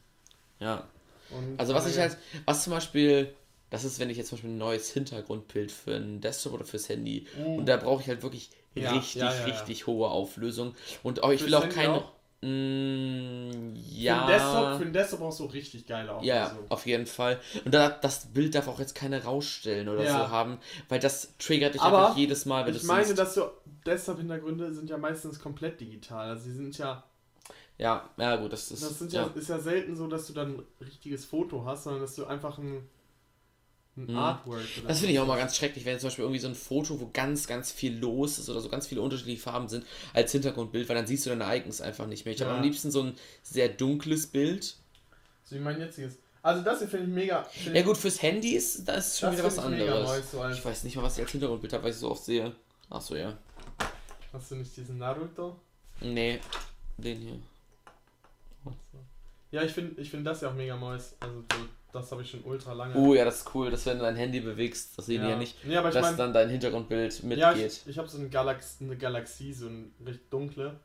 Ja. Und Also was ich daher- halt, was zum Beispiel, das ist, wenn ich jetzt zum Beispiel ein neues Hintergrundbild für ein Desktop oder fürs Handy Mm. und da brauche ich halt wirklich Ja, richtig, ja, ja, richtig hohe Auflösung und auch ich Fürs will auch keine, auch? Mm, Für ja, den Desktop, für den Desktop brauchst du richtig geile Auflösung. Ja, auf jeden Fall. Und da, das Bild darf auch jetzt keine Rausstellen oder Ja. so haben, weil das triggert dich Aber einfach jedes Mal, wenn du Ich es meine, siehst. dass so Desktop-Hintergründe sind ja meistens komplett digital. Also sie sind ja, Ja, ja gut, das ist. das ja, ja. ist ja selten so, dass du dann ein richtiges Foto hast, sondern dass du einfach ein, ein Mhm. Artwork oder Das finde ich auch mal ganz schrecklich, wenn zum Beispiel irgendwie so ein Foto, wo ganz, ganz viel los ist oder so ganz viele unterschiedliche Farben sind, als Hintergrundbild, weil dann siehst du dein Ereignis einfach nicht mehr. Ich habe Ja. am liebsten so ein sehr dunkles Bild. So wie mein jetziges. Also das hier finde ich mega. Find Ja gut, fürs Handy ist das ist schon das wieder was ich anderes. nice, so Ich weiß nicht mal, was ich als Hintergrundbild habe, weil ich es so oft sehe. Achso, ja. Hast du nicht diesen Naruto? Nee, den hier. Ja, ich finde ich find das ja auch mega nice. Also so, das habe ich schon ultra lange. Oh ja, das ist cool, dass wenn du dein Handy bewegst, das sehen die ja nicht, ich dass meine, dann dein Hintergrundbild mitgeht. ja, ich, ich habe so eine, Galax eine Galaxie, so eine recht dunkle.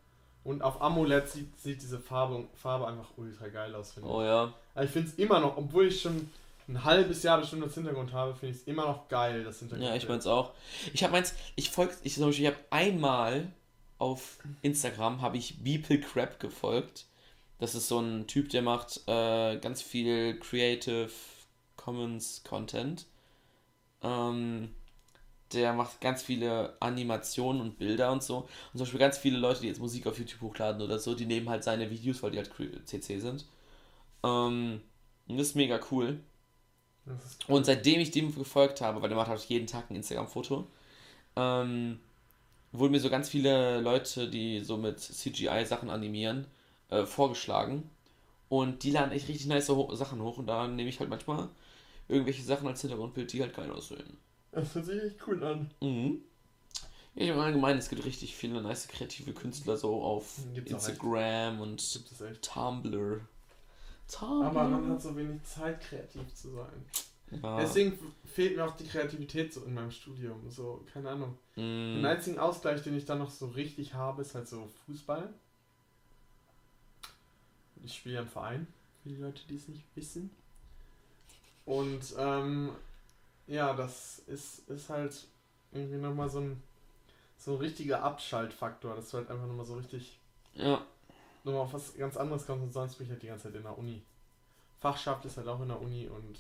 Und auf AMOLED sieht, sieht diese Farbe, Farbe einfach ultra geil aus, finde ich. Oh ja. Aber ich finde es immer noch, obwohl ich schon ein halbes Jahr bestimmt als Hintergrund habe, finde ich es immer noch geil, das Hintergrund. Ja, ich mein's auch. Ich habe meins, ich folge, ich zum Beispiel, ich habe einmal auf Instagram habe ich Beeple Crab gefolgt. Das ist so ein Typ, der macht äh, ganz viel Creative Commons Content. Ähm, der macht ganz viele Animationen und Bilder und so. Und zum Beispiel ganz viele Leute, die jetzt Musik auf YouTube hochladen oder so, die nehmen halt seine Videos, weil die halt CC sind. Ähm, und das ist mega cool. Ist Und seitdem ich dem gefolgt habe, weil der macht halt jeden Tag ein Instagram-Foto, ähm, wurden mir so ganz viele Leute, die so mit CGI-Sachen animieren, äh, vorgeschlagen. Und die laden echt richtig nice ho Sachen hoch und da nehme ich halt manchmal irgendwelche Sachen als Hintergrundbild, die halt geil aussehen. Das hört sich echt cool an. Mhm. Ja, im Allgemeinen, es gibt richtig viele nice kreative Künstler so auf Gibt's Instagram und. Tumblr. Tumblr. Aber man hat so wenig Zeit, kreativ zu sein. ja. Deswegen fehlt mir auch die Kreativität so in meinem Studium. So, keine Ahnung. Mm. Den einzigen Ausgleich, den ich dann noch so richtig habe, ist halt so Fußball. Ich spiele ja im Verein, für die Leute, die es nicht wissen. Und ähm, ja, das ist, ist halt irgendwie nochmal so ein, so ein richtiger Abschaltfaktor, dass du halt einfach nochmal so richtig Ja. nochmal auf was ganz anderes kommst und sonst bin ich halt die ganze Zeit in der Uni. Fachschaft ist halt auch in der Uni und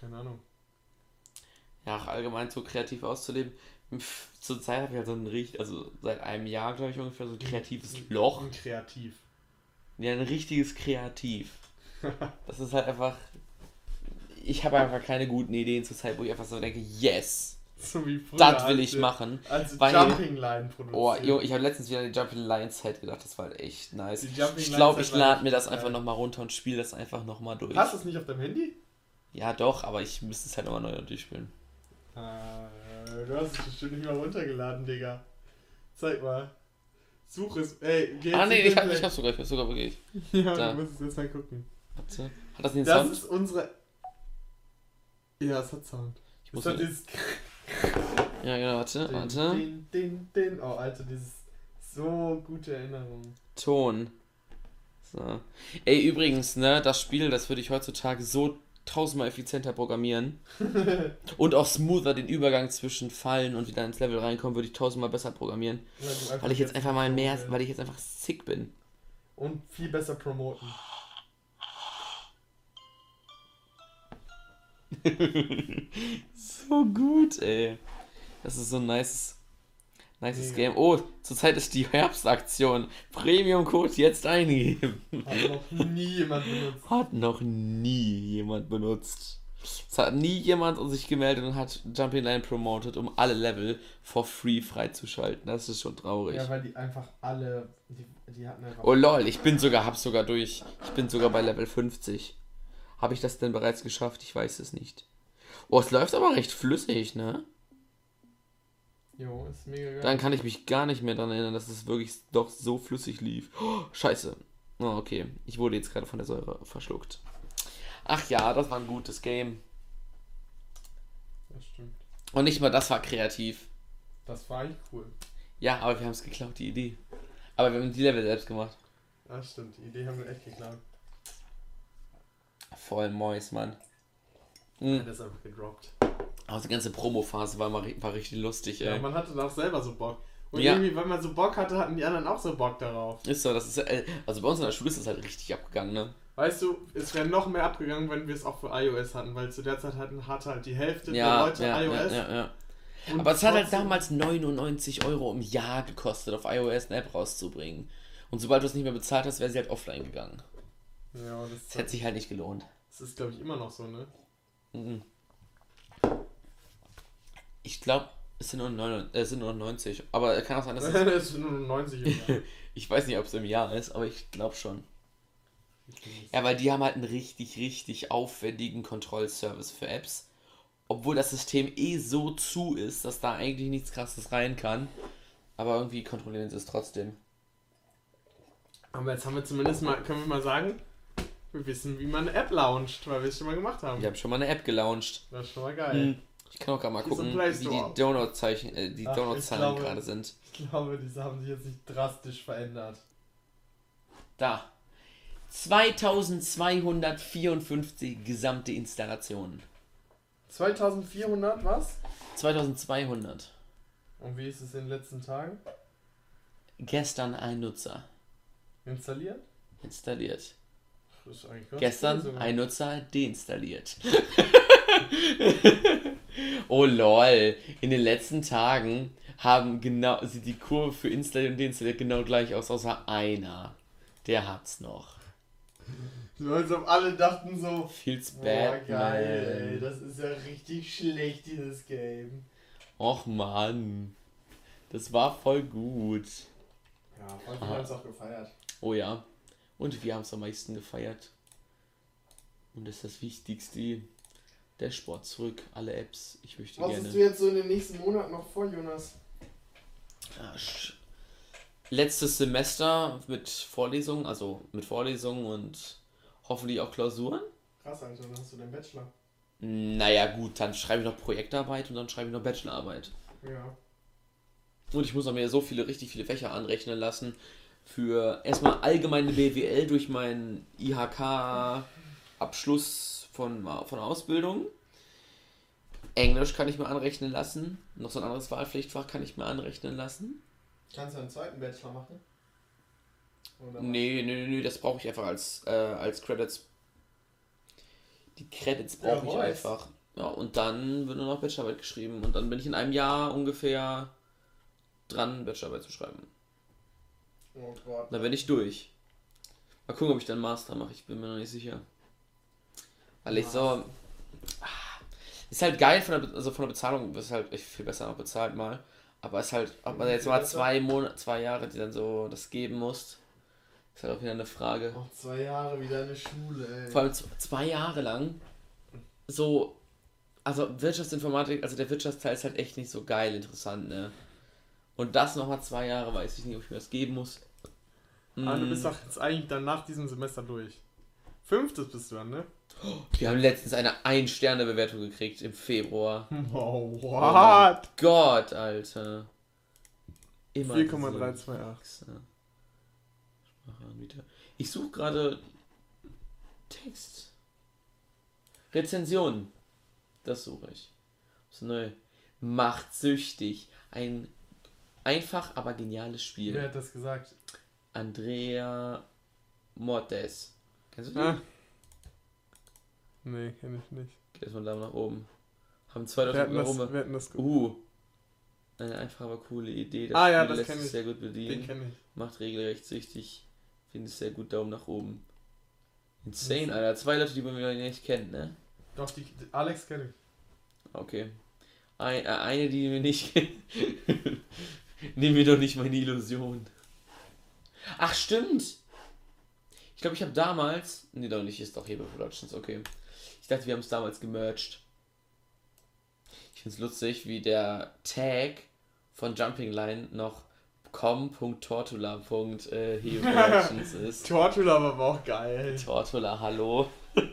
keine Ahnung. ja, auch allgemein so kreativ auszuleben. Pff, Zurzeit habe ich halt so ein richtig, also seit einem Jahr, glaube ich, ungefähr so ein kreatives Loch. Kreativ. Ja, ein richtiges Kreativ. Das ist halt einfach. Ich habe einfach keine guten Ideen zurzeit, wo ich einfach so denke, yes, So wie früher. das will ich machen. Als weil- Jumping Line produziert. Oh, jo, ich habe letztens wieder an die Jumping Lions Zeit gedacht, das war halt echt nice. Ich glaube, ich Zeit lade mir das einfach nochmal runter und spiele das einfach nochmal durch. Hast du es nicht auf deinem Handy? Ja, doch, aber ich müsste es halt nochmal neu durchspielen. Äh, du hast es bestimmt nicht mal runtergeladen, Digga. Zeig mal. Such es. Ey, geh Ah, jetzt nee, in ich, hab, ich hab's sogar, ich hab's sogar wirklich. Ja, da. du musst es jetzt mal gucken. Warte. Hat das den Das Sound? ist unsere. Ja, es hat Sound. Ich muss hat mir, dieses. ja, genau, warte, warte. Din, din, din. Oh, Alter, dieses. So gute Erinnerung. Ton. So. Ey, übrigens, ne, das Spiel, das würde ich heutzutage so tausendmal effizienter programmieren. und auch smoother den Übergang zwischen Fallen und wieder ins Level reinkommen, würde ich tausendmal besser programmieren. Weil, Weil ich jetzt einfach mal mehr, weil ich jetzt einfach sick bin. Und viel besser promoten. So gut, ey. Das ist so ein nice, nices. Game. Oh, zurzeit ist die Herbstaktion. Premium-Code jetzt eingeben. Hat noch nie jemand benutzt. Hat noch nie jemand benutzt. Es hat nie jemand sich gemeldet und hat Jumping Line promoted, um alle Level for free freizuschalten. Das ist schon traurig. Ja, weil die einfach alle. Die, die hatten einfach. Oh lol, ich bin sogar, hab sogar durch. Ich bin sogar bei Level 50. Habe ich das denn bereits geschafft? Ich weiß es nicht. Oh, es läuft aber recht flüssig, ne? Jo, ist mega geil. Dann kann ich mich gar nicht mehr daran erinnern, dass es wirklich doch so flüssig lief. Oh, scheiße. Oh, okay. Ich wurde jetzt gerade von der Säure verschluckt. Ach ja, das war ein gutes Game. Das stimmt. Und nicht mal das war kreativ. Das war eigentlich cool. Ja, aber wir haben es geklaut, die Idee. Aber wir haben die Level selbst gemacht. Das stimmt. Die Idee haben wir echt geklaut. Voll Mois, Mann. Ja, Mhm. das ist einfach gedroppt. Aber die ganze Promo-Phase war, mal, war richtig lustig, Ja, ey. man hatte da auch selber so Bock. Und Ja. irgendwie, wenn man so Bock hatte, hatten die anderen auch so Bock darauf. Ist so, das ist, äh, also bei uns in der Schule ist das halt richtig abgegangen, ne? Weißt du, es wäre noch mehr abgegangen, wenn wir es auch für iOS hatten, weil zu der Zeit hatten, hatte halt die Hälfte Ja, der Leute ja, iOS. ja, ja, ja. und Aber es hat halt damals 99 Euro im Jahr gekostet, auf iOS eine App rauszubringen. Und sobald du es nicht mehr bezahlt hast, wäre sie halt offline gegangen. Ja, das, Das hätte sich halt nicht gelohnt. das ist, glaube ich, immer noch so, ne? Mhm. Ich glaube, es sind nur, 99, äh, es sind nur 90. Aber kann auch sein, dass es, das sind nur 90 im Jahr. Ich weiß nicht, ob es im Jahr ist, aber ich glaube schon. Ja, weil die haben halt einen richtig, richtig aufwendigen Kontrollservice für Apps. Obwohl das System eh so zu ist, dass da eigentlich nichts krasses rein kann. Aber irgendwie kontrollieren sie es trotzdem. Aber jetzt haben wir zumindest mal, können wir mal sagen, wir wissen, wie man eine App launcht, weil wir es schon mal gemacht haben. Ich habe schon mal eine App gelauncht. Das ist schon mal geil. Hm. Ich kann auch gerade mal Die gucken, wie die Download-Zeichen, äh, die Download-Zahlen gerade sind. Ich glaube, diese haben sich jetzt nicht drastisch verändert. Da. 2254 gesamte Installationen. 2400 was? 2200. Und wie ist es in den letzten Tagen? gestern ein Nutzer Installiert? installiert. Das ist eigentlich ganz Gestern cool ein Nutzer deinstalliert. oh lol. In den letzten Tagen haben genau, sieht die Kurve für installiert und deinstalliert genau gleich aus, außer einer. Der hat's noch. So als ob alle dachten so, Feels boah bad, geil, ey, das ist ja richtig schlecht, dieses Game. Och man. Das war voll gut. Ja, voll viele haben es auch gefeiert. Oh ja. Und wir haben es am meisten gefeiert. Und das ist das Wichtigste. Der Sport zurück, alle Apps. Ich möchte Was gerne. hast du jetzt so in den nächsten Monaten noch vor, Jonas? Ja, sch- letztes Semester mit Vorlesungen, also mit Vorlesungen und hoffentlich auch Klausuren. Krass, Alter, dann hast du deinen Bachelor. Naja, gut, dann schreibe ich noch Projektarbeit und dann schreibe ich noch Bachelorarbeit. Ja. Und ich muss auch mir so viele, richtig viele Fächer anrechnen lassen. Für erstmal allgemeine BWL durch meinen IHK-Abschluss von, von Ausbildung. Englisch kann ich mir anrechnen lassen. Noch so ein anderes Wahlpflichtfach kann ich mir anrechnen lassen. Kannst du einen zweiten Bachelor machen? Oder Nee, nee, nee, nee, das brauche ich einfach als, äh, als Credits. Die Credits Ja, brauche ich weiß. einfach. Ja, und dann wird nur noch Bachelorarbeit geschrieben. Und dann bin ich in einem Jahr ungefähr dran, Bachelorarbeit zu schreiben. Oh Gott. Dann bin ich durch. Mal gucken, ob ich dann Master mache. Ich bin mir noch nicht sicher. Weil ich so. Ah, Ist halt geil von der, also von der Bezahlung, ist halt echt viel besser noch bezahlt mal. Aber ist halt, ob man jetzt mal zwei Monate, zwei Jahre, die dann so das geben muss, ist halt auch wieder eine Frage. Noch zwei Jahre wieder in der Schule, ey. Vor allem zwei Jahre lang so, also Wirtschaftsinformatik, also der Wirtschaftsteil ist halt echt nicht so geil interessant, ne? Und das nochmal zwei Jahre, weiß ich nicht, ob ich mir das geben muss. Aber du Mm. bist doch jetzt eigentlich dann nach diesem Semester durch. Fünftes bist du dann, ne? Wir haben letztens eine Ein-Sterne-Bewertung gekriegt im Februar. Oh what? Gott, Alter. Immer 4,328. diese Wichser. Spracheanbieter. Ich suche gerade Text. Rezensionen. Das suche ich. Was ist neu? Macht süchtig. Ein einfach, aber geniales Spiel. Wer hat das gesagt? Andrea Mortes. Kennst du die? Ah. Nee, kenn ich nicht. Geht erstmal da nach oben. Haben zwei Leute das, oben. wir hatten das Uh. Eine einfache, aber coole Idee. Das Ah ja, Spiel das lässt kenn sich ich. sehr gut Den bedienen. kenn ich. Macht regelrecht süchtig. Finde ich sehr gut. Daumen nach oben. Insane, Alter. Zwei Leute, die man nicht kennt, ne? Doch, die, die Alex kenn ich. Okay. Ein, äh, eine, die wir nicht kennen. Nimm mir doch nicht meine Illusion. Ach, stimmt. Ich glaube, ich habe damals. Nee, doch nicht. Ist doch Hebel Productions. Okay. Ich dachte, wir haben es damals gemerged. Ich finde es lustig, wie der Tag von Jumping Line noch com.tortula.hebelproductions ist. Tortula war aber auch geil. Tortula, hallo.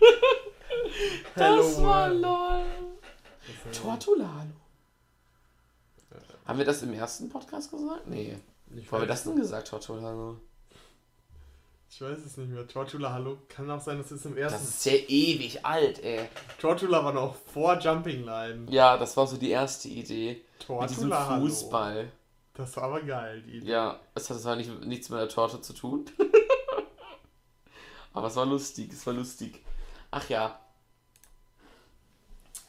Das war lol. Tortula, hallo. Haben wir das im ersten Podcast gesagt? Nee. Ich Wo haben wir das denn gesagt, Tortula, hallo? Ich weiß es nicht mehr. Tortula, hallo. Kann auch sein, dass es im ersten. Das ist ja ewig alt, ey. Tortula war noch vor Jumping Line. Ja, das war so die erste Idee. Mit diesem Tortula, hallo. Fußball. Das war aber geil, die Idee. Ja, es hat zwar nicht, nichts mit der Torte zu tun. Aber es war lustig, es war lustig. Ach ja.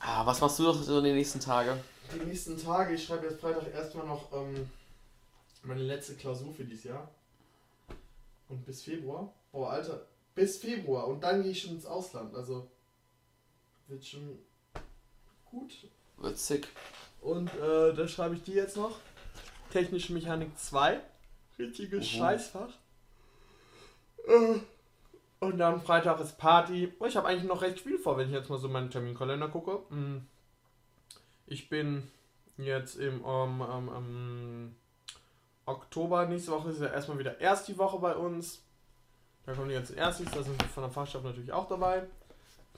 Ah, was machst du noch so in den nächsten Tagen? Die nächsten Tage, ich schreibe jetzt Freitag erstmal noch ähm, meine letzte Klausur für dieses Jahr. Und bis Februar. Oh, Alter, bis Februar. Und dann gehe ich schon ins Ausland. Also wird schon gut. Wird sick. Und äh, da schreibe ich die jetzt noch. Technische Mechanik 2. Richtiges Mhm. Scheißfach. Äh, Und dann Freitag ist Party. Oh, Ich habe eigentlich noch recht viel vor, wenn ich jetzt mal so meinen Terminkalender gucke. Mm. Ich bin jetzt im ähm, ähm, Oktober, nächste Woche ist ja erstmal wieder erst die Woche bei uns. Da kommen die ganzen Erstis, da sind wir von der Fachschaft natürlich auch dabei.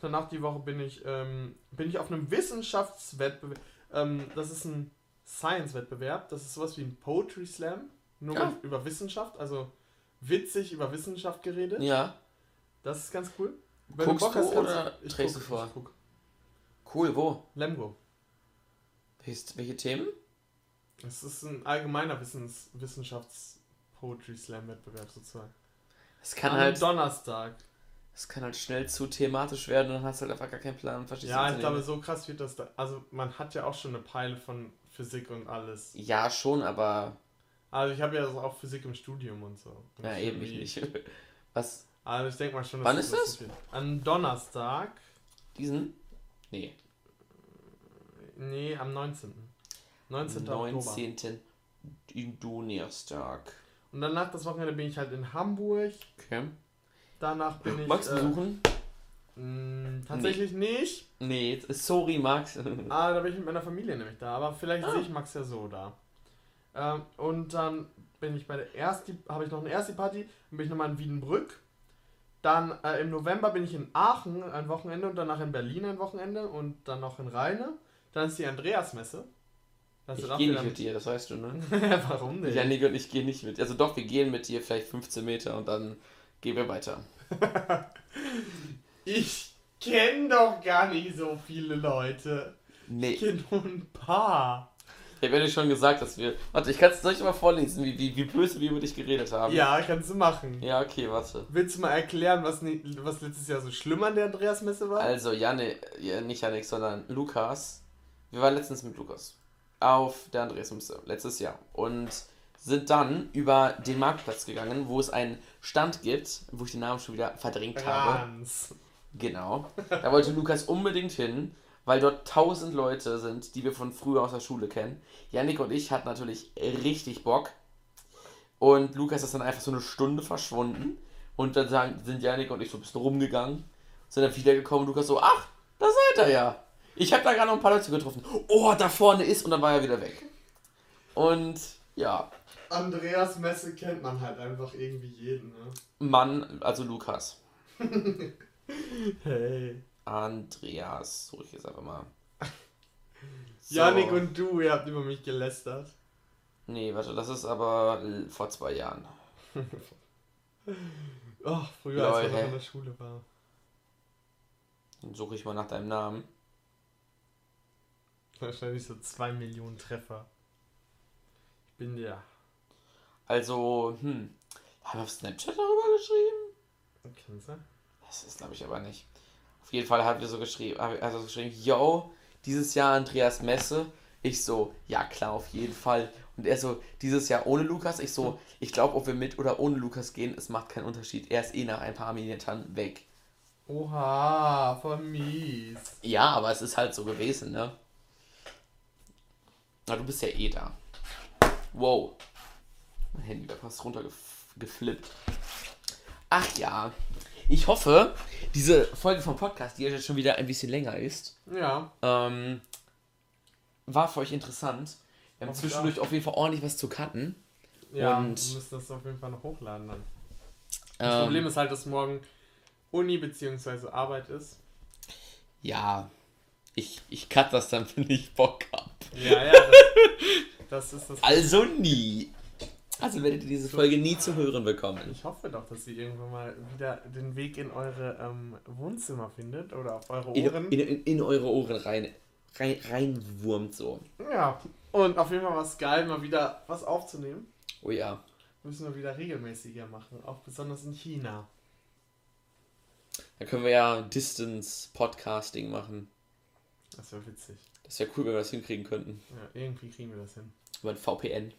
Danach die Woche bin ich, ähm, bin ich auf einem Wissenschaftswettbewerb. Ähm, das ist ein Science-Wettbewerb. Das ist sowas wie ein Poetry Slam. Nur Ja. über Wissenschaft. Also witzig über Wissenschaft geredet. Ja, Das ist ganz cool. Wenn Guckst du kannst oder ich trägst guck, du vor? Cool, wo? Lemgo. Welche Themen? Es ist ein allgemeiner Wissens Wissenschaftspodcast. Poetry Slam Wettbewerb sozusagen. Es kann An halt, Donnerstag. es kann halt schnell zu thematisch werden und dann hast du halt einfach gar keinen Plan. Verstehst Ja, ich glaube, so krass wird das da. Also, man hat ja auch schon eine Peile von Physik und alles. Ja, schon, aber Also, ich habe ja auch Physik im Studium und so. Und ja, eben ich nicht. Was? Also, ich denke mal schon, Wann das ist das? wird. Am Donnerstag. Diesen? Nee. Nee, am 19. 19. Oktober. 19. Donnerstag. Und danach das Wochenende bin ich halt in Hamburg. Okay. Danach bin ich. Magst du äh, besuchen? mh, tatsächlich nicht. Nee, sorry, Max. Ah, da bin ich mit meiner Familie nämlich da. Aber vielleicht Ah. sehe ich Max ja so da. Ähm, und dann bin ich bei der Ersti, habe ich noch eine erste Party, dann bin ich nochmal in Wiedenbrück. Dann äh, im November bin ich in Aachen ein Wochenende und danach in Berlin ein Wochenende und dann noch in Rheine. Dann ist die Andreasmesse. Das Ich gehe nicht mit dir, das weißt du, ne? Warum nicht? Janik und ich gehen nicht mit. Also doch, wir gehen mit dir vielleicht 15 Meter und dann gehen wir weiter. Ich kenne doch gar nicht so viele Leute. Ich Nee, kenne nur ein paar. ich habe ja schon gesagt, dass wir. Warte, ich kann es euch mal vorlesen, wie, wie, wie böse wir über dich geredet haben. Ja, kannst du machen. Ja, okay, warte. Willst du mal erklären, was, was letztes Jahr so schlimm an der Andreasmesse war? Also, Janik, ja, nicht Janik, sondern Lukas. Wir waren letztens mit Lukas auf der Andreasmesse, letztes Jahr. Und sind dann über den Marktplatz gegangen, wo es einen Stand gibt, wo ich den Namen schon wieder verdrängt habe. Franz. Genau. Da wollte Lukas unbedingt hin, weil dort tausend Leute sind, die wir von früher aus der Schule kennen. Yannick und ich hatten natürlich richtig Bock. Und Lukas ist dann einfach so eine Stunde verschwunden. Und dann sind Yannick und ich so ein bisschen rumgegangen. Sind dann wiedergekommen. Lukas so, ach, da seid ihr ja. Ich habe da gerade noch ein paar Leute getroffen. Oh, da vorne ist. Und dann war er wieder weg. Und ja, Andreasmesse kennt man halt einfach irgendwie jeden, ne? Mann, also Lukas. Hey. Andreas, suche ich jetzt einfach mal. So. Janik und du, ihr habt über mich gelästert. Nee, warte, das ist aber vor zwei Jahren. Oh, früher, als wir Leute. noch in der Schule waren. Dann suche ich mal nach deinem Namen. Wahrscheinlich so zwei Millionen Treffer. Ich bin der. Also, hm. Haben wir auf Snapchat darüber geschrieben? Kennst du? Das ist, glaube ich, aber nicht. Auf jeden Fall haben wir so geschrieben, also so geschrieben, yo, dieses Jahr Andreas Messe. Ich so, ja klar, auf jeden Fall. Und er so, dieses Jahr ohne Lukas. Ich so, ich glaube, ob wir mit oder ohne Lukas gehen, es macht keinen Unterschied. Er ist eh nach ein paar Minuten weg. Oha, voll mies. Ja, aber es ist halt so gewesen, ne? Na, du bist ja eh da. Wow. Mein Handy wäre fast runtergeflippt. Ach ja. Ich hoffe, diese Folge vom Podcast, die jetzt schon wieder ein bisschen länger ist, Ja, ähm, war für euch interessant. Wir haben Hoffe ich zwischendurch auf jeden Fall ordentlich was zu cutten. ja, Und- wir müssen das auf jeden Fall noch hochladen dann. Das Ähm, Problem ist halt, dass morgen Uni bzw. Arbeit ist. Ja, ich, ich cut das dann, wenn ich Bock hab. Ja, ja, das, das ist das. Also nie. Also werdet ihr diese Folge nie zu hören bekommen. Ich hoffe doch, dass ihr irgendwann mal wieder den Weg in eure ähm, Wohnzimmer findet oder auf eure Ohren. in, in, in eure Ohren rein, rein, reinwurmt so. Ja, und auf jeden Fall war es geil, mal wieder was aufzunehmen. Oh ja. Müssen wir wieder regelmäßiger machen, auch besonders in China. Da können wir ja Distance Podcasting machen. Das wäre witzig. Das wäre cool, wenn wir das hinkriegen könnten. Ja, irgendwie kriegen wir das hin. Über ein VPN.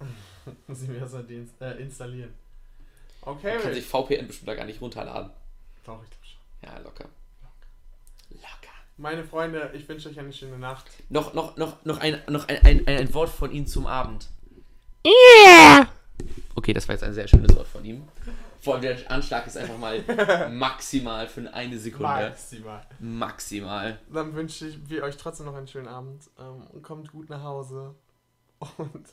Müssen wir erstmal den äh, installieren. Man Okay, kann Rick. sich VPN bestimmt da gar nicht runterladen. Doch, ich glaube schon. Ja, locker. Locker. Meine Freunde, ich wünsche euch eine schöne Nacht. Noch, noch, noch, noch, ein, noch ein, ein, ein, ein Wort von Ihnen zum Abend. Okay, das war jetzt ein sehr schönes Wort von ihm. Vor allem der Anschlag ist einfach mal maximal für eine Sekunde. Maximal. Maximal. Dann wünsche ich wir euch trotzdem noch einen schönen Abend ähm, und kommt gut nach Hause. Und